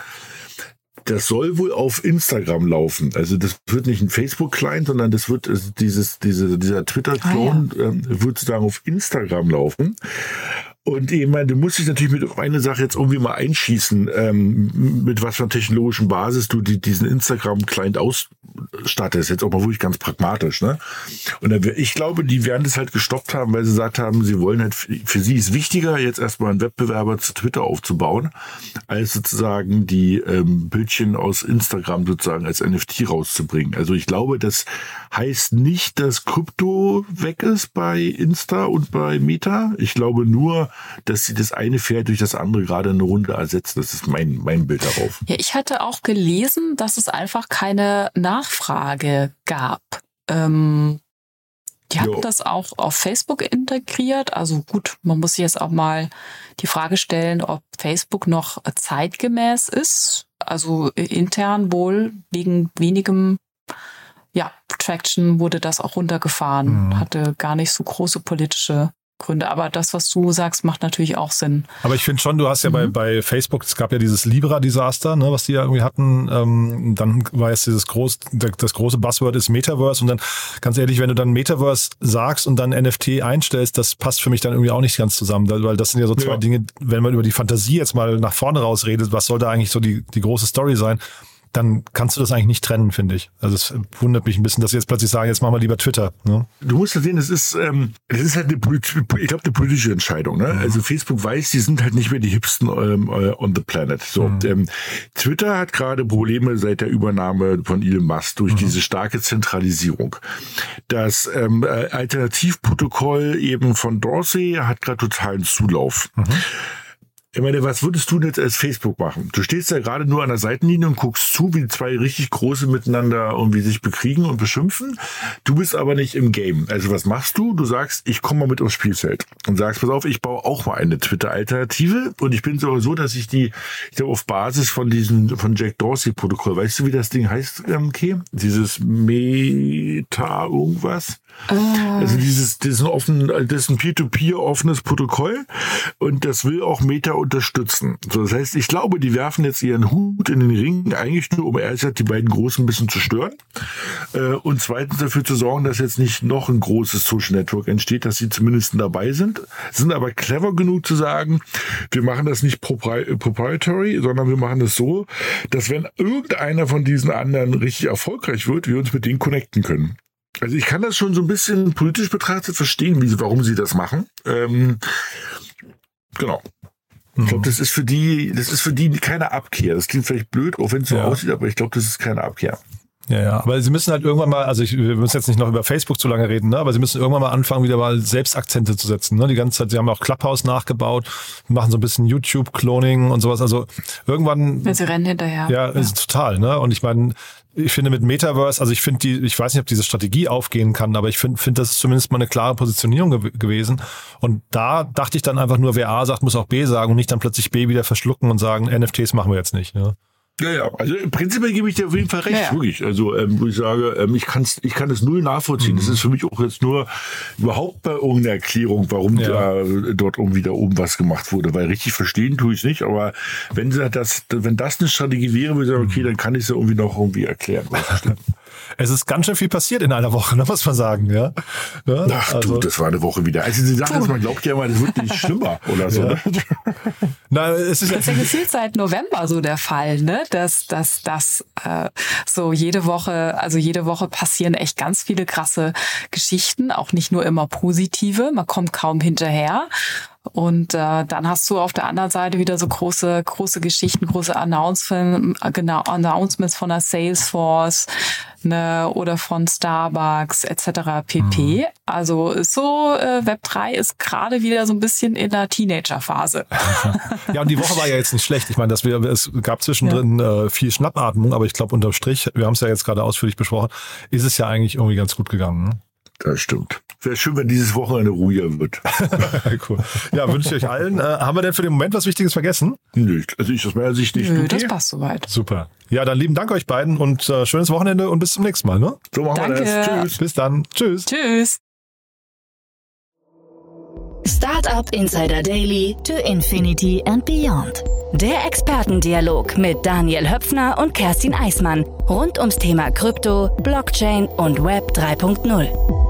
Das soll wohl auf Instagram laufen. Also das wird nicht ein Facebook-Client, sondern das wird also dieses, diese, dieser Twitter-Klon ähm, wird sozusagen auf Instagram laufen. Und ich meine, du musst dich natürlich mit auf eine Sache jetzt irgendwie mal einschießen, ähm, mit was für einer technologischen Basis du die, diesen Instagram-Client ausstattest. Jetzt auch mal wirklich ganz pragmatisch. Ne? Und dann, ich glaube, die werden das halt gestoppt haben, weil sie gesagt haben, sie wollen halt, für sie ist wichtiger, jetzt erstmal einen Wettbewerber zu Twitter aufzubauen, als sozusagen die ähm, Bildchen aus Instagram sozusagen als NFT rauszubringen. Also ich glaube, das heißt nicht, dass Krypto weg ist bei Insta und bei Meta. Ich glaube nur, dass sie das eine Pferd durch das andere gerade eine Runde ersetzt. Das ist mein, mein Bild darauf.
Ja, ich hatte auch gelesen, dass es einfach keine Nachfrage gab. Ähm, die hatten
Jo.
das auch auf Facebook integriert. Also gut, man muss sich jetzt auch mal die Frage stellen, ob Facebook noch zeitgemäß ist. Also intern wohl wegen wenigem ja, Traction wurde das auch runtergefahren.
Mhm.
Hatte gar nicht so große politische Gründe. Aber das, was du sagst, macht natürlich auch Sinn.
Aber ich finde schon, du hast ja bei, bei Facebook, es gab ja dieses Libra-Desaster, ne, was die ja irgendwie hatten. Ähm, dann war jetzt dieses groß, das große Buzzword ist Metaverse. Und dann, ganz ehrlich, wenn du dann Metaverse sagst und dann NFT einstellst, das passt für mich dann irgendwie auch nicht ganz zusammen. Weil das sind ja so zwei
Ja.
Dinge, wenn man über die Fantasie jetzt mal nach vorne rausredet, was soll da eigentlich so die, die große Story sein? Dann kannst du das eigentlich nicht trennen, finde ich. Also es wundert mich ein bisschen, dass sie jetzt plötzlich sagen, jetzt machen wir lieber Twitter. Ne?
Du musst ja sehen, es ist, ähm, es ist halt eine, ich glaube, eine politische Entscheidung. Ne? Also Facebook weiß, die sind halt nicht mehr die hipsten ähm, äh, on the planet. So, und, ähm, Twitter hat gerade Probleme seit der Übernahme von Elon Musk durch diese starke Zentralisierung. Das ähm, äh, Alternativprotokoll eben von Dorsey hat gerade totalen Zulauf. Ich meine, was würdest du jetzt als Facebook machen? Du stehst ja gerade nur an der Seitenlinie und guckst zu, wie zwei richtig große miteinander irgendwie sich bekriegen und beschimpfen. Du bist aber nicht im Game. Also was machst du? Du sagst, ich komme mal mit aufs Spielfeld und sagst, pass auf, ich baue auch mal eine Twitter-Alternative und ich bin sogar so, dass ich die, ich glaube, auf Basis von diesem, von Jack Dorsey-Protokoll, weißt du, wie das Ding heißt, ähm? Dieses Meta irgendwas? Also dieses, das ist ein offen, das ist ein Peer-to-Peer offenes Protokoll und das will auch Meta unterstützen. So, das heißt, ich glaube, die werfen jetzt ihren Hut in den Ring, eigentlich nur, um gesagt die beiden Großen ein bisschen zu stören. Äh, und zweitens dafür zu sorgen, dass jetzt nicht noch ein großes Social Network entsteht, dass sie zumindest dabei sind, sind aber clever genug zu sagen, wir machen das nicht propri proprietary, sondern wir machen das so, dass wenn irgendeiner von diesen anderen richtig erfolgreich wird, wir uns mit denen connecten können. Also ich kann das schon so ein bisschen politisch betrachtet verstehen, wie warum sie das machen. Ähm, genau. Ich glaube, das ist für die, das ist für die keine Abkehr. Das klingt vielleicht blöd, auch wenn es so
Ja.
aussieht, aber ich glaube, das ist keine Abkehr.
Ja, ja, aber sie müssen halt irgendwann mal, also ich, wir müssen jetzt nicht noch über Facebook zu lange reden, ne? aber sie müssen irgendwann mal anfangen, wieder mal Selbstakzente zu setzen. Ne? Die ganze Zeit, sie haben auch Clubhouse nachgebaut, machen so ein bisschen YouTube-Cloning und sowas. Also irgendwann,
Ja, sie rennen hinterher.
ja, ist total. Ne? Und ich meine, ich finde mit Metaverse, also ich finde die, ich weiß nicht, ob diese Strategie aufgehen kann, aber ich finde, finde das ist zumindest mal eine klare Positionierung gew gewesen. Und da dachte ich dann einfach nur, wer A sagt, muss auch B sagen und nicht dann plötzlich B wieder verschlucken und sagen, NFTs machen wir jetzt nicht. Ne?
Ja, ja, also im Prinzip gebe ich dir auf jeden Fall recht,
Ja, ja.
wirklich. Also, ähm, wo ich sage, ähm, ich, kann's, ich kann es null nachvollziehen.
Mhm.
Das ist für mich auch jetzt nur überhaupt bei irgendeiner Erklärung, warum
Ja.
da, dort irgendwie da oben was gemacht wurde. Weil richtig verstehen tue ich es nicht, aber wenn sie das, wenn das eine Strategie wäre, würde ich sagen,
Mhm.
okay, dann kann ich es ja irgendwie noch irgendwie erklären. [LAUGHS]
Es ist ganz schön viel passiert in einer Woche, [LAUGHS] ne, muss man sagen. Ja? Ja,
Ach
also-
du, das war eine Woche wieder. Also die Sache ist, man glaubt ja immer, das wird nicht [LAUGHS] schlimmer oder so.
Ja.
Ne?
Na, es ist
Das ist ja gefühlt seit November so der Fall, ne? Dass, dass, dass äh, so jede Woche, also jede Woche passieren echt ganz viele krasse Geschichten, auch nicht nur immer positive. Man kommt kaum hinterher. Und äh, dann hast du auf der anderen Seite wieder so große, große Geschichten, große Announcements, genau, Announcements von der Salesforce ne, oder von Starbucks etc. pp. Also ist so, äh, Web 3 ist gerade wieder so ein bisschen in der Teenager-Phase. [LAUGHS]
Ja, und die Woche war ja jetzt nicht schlecht. Ich meine, dass wir, es gab zwischendrin äh, viel Schnappatmung, aber ich glaube unterm Strich, wir haben es ja jetzt gerade ausführlich besprochen, ist es ja eigentlich irgendwie ganz gut gegangen. Ne?
Das stimmt. Wäre schön, wenn dieses Wochenende ruhiger wird. [LAUGHS]
cool. Ja, wünsche ich euch allen. Äh, haben wir denn für den Moment was Wichtiges vergessen?
Nö, also ich aus meiner Sicht nicht.
Nö, das passt soweit.
Super. Ja, dann lieben Dank euch beiden und äh, schönes Wochenende und bis zum nächsten Mal. Ne?
So machen wir
Danke.
das. Tschüss.
Bis dann. Tschüss.
Tschüss.
Startup Insider Daily to Infinity and Beyond. Der Expertendialog mit Daniel Höpfner und Kerstin Eismann rund ums Thema Krypto, Blockchain und Web 3.0.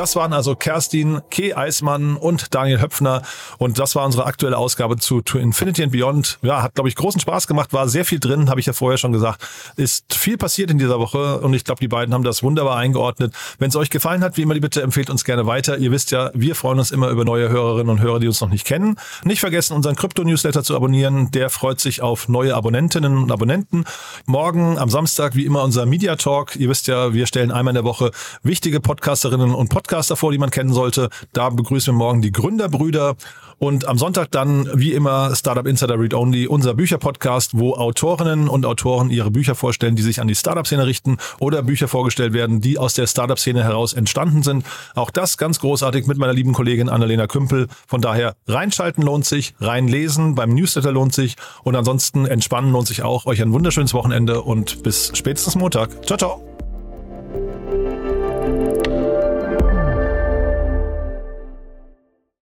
Das waren also Kerstin, K. Eismann und Daniel Höpfner. Und das war unsere aktuelle Ausgabe zu To Infinity and Beyond. Ja, hat, glaube ich, großen Spaß gemacht, war sehr viel drin, habe ich ja vorher schon gesagt. Ist viel passiert in dieser Woche und ich glaube, die beiden haben das wunderbar eingeordnet. Wenn es euch gefallen hat, wie immer, die Bitte empfehlt uns gerne weiter. Ihr wisst ja, wir freuen uns immer über neue Hörerinnen und Hörer, die uns noch nicht kennen. Nicht vergessen, unseren Krypto-Newsletter zu abonnieren. Der freut sich auf neue Abonnentinnen und Abonnenten. Morgen am Samstag, wie immer, unser Media Talk. Ihr wisst ja, wir stellen einmal in der Woche wichtige Podcasterinnen und Podcaster Podcaster vor, die man kennen sollte. Da begrüßen wir morgen die Gründerbrüder. Und am Sonntag dann, wie immer, Startup Insider Read Only, unser Bücherpodcast, wo Autorinnen und Autoren ihre Bücher vorstellen, die sich an die Startup-Szene richten oder Bücher vorgestellt werden, die aus der Startup-Szene heraus entstanden sind. Auch das ganz großartig mit meiner lieben Kollegin Annalena Kümpel. Von daher reinschalten lohnt sich, reinlesen, beim Newsletter lohnt sich und ansonsten entspannen lohnt sich auch. Euch ein wunderschönes Wochenende und bis spätestens Montag. Ciao, ciao.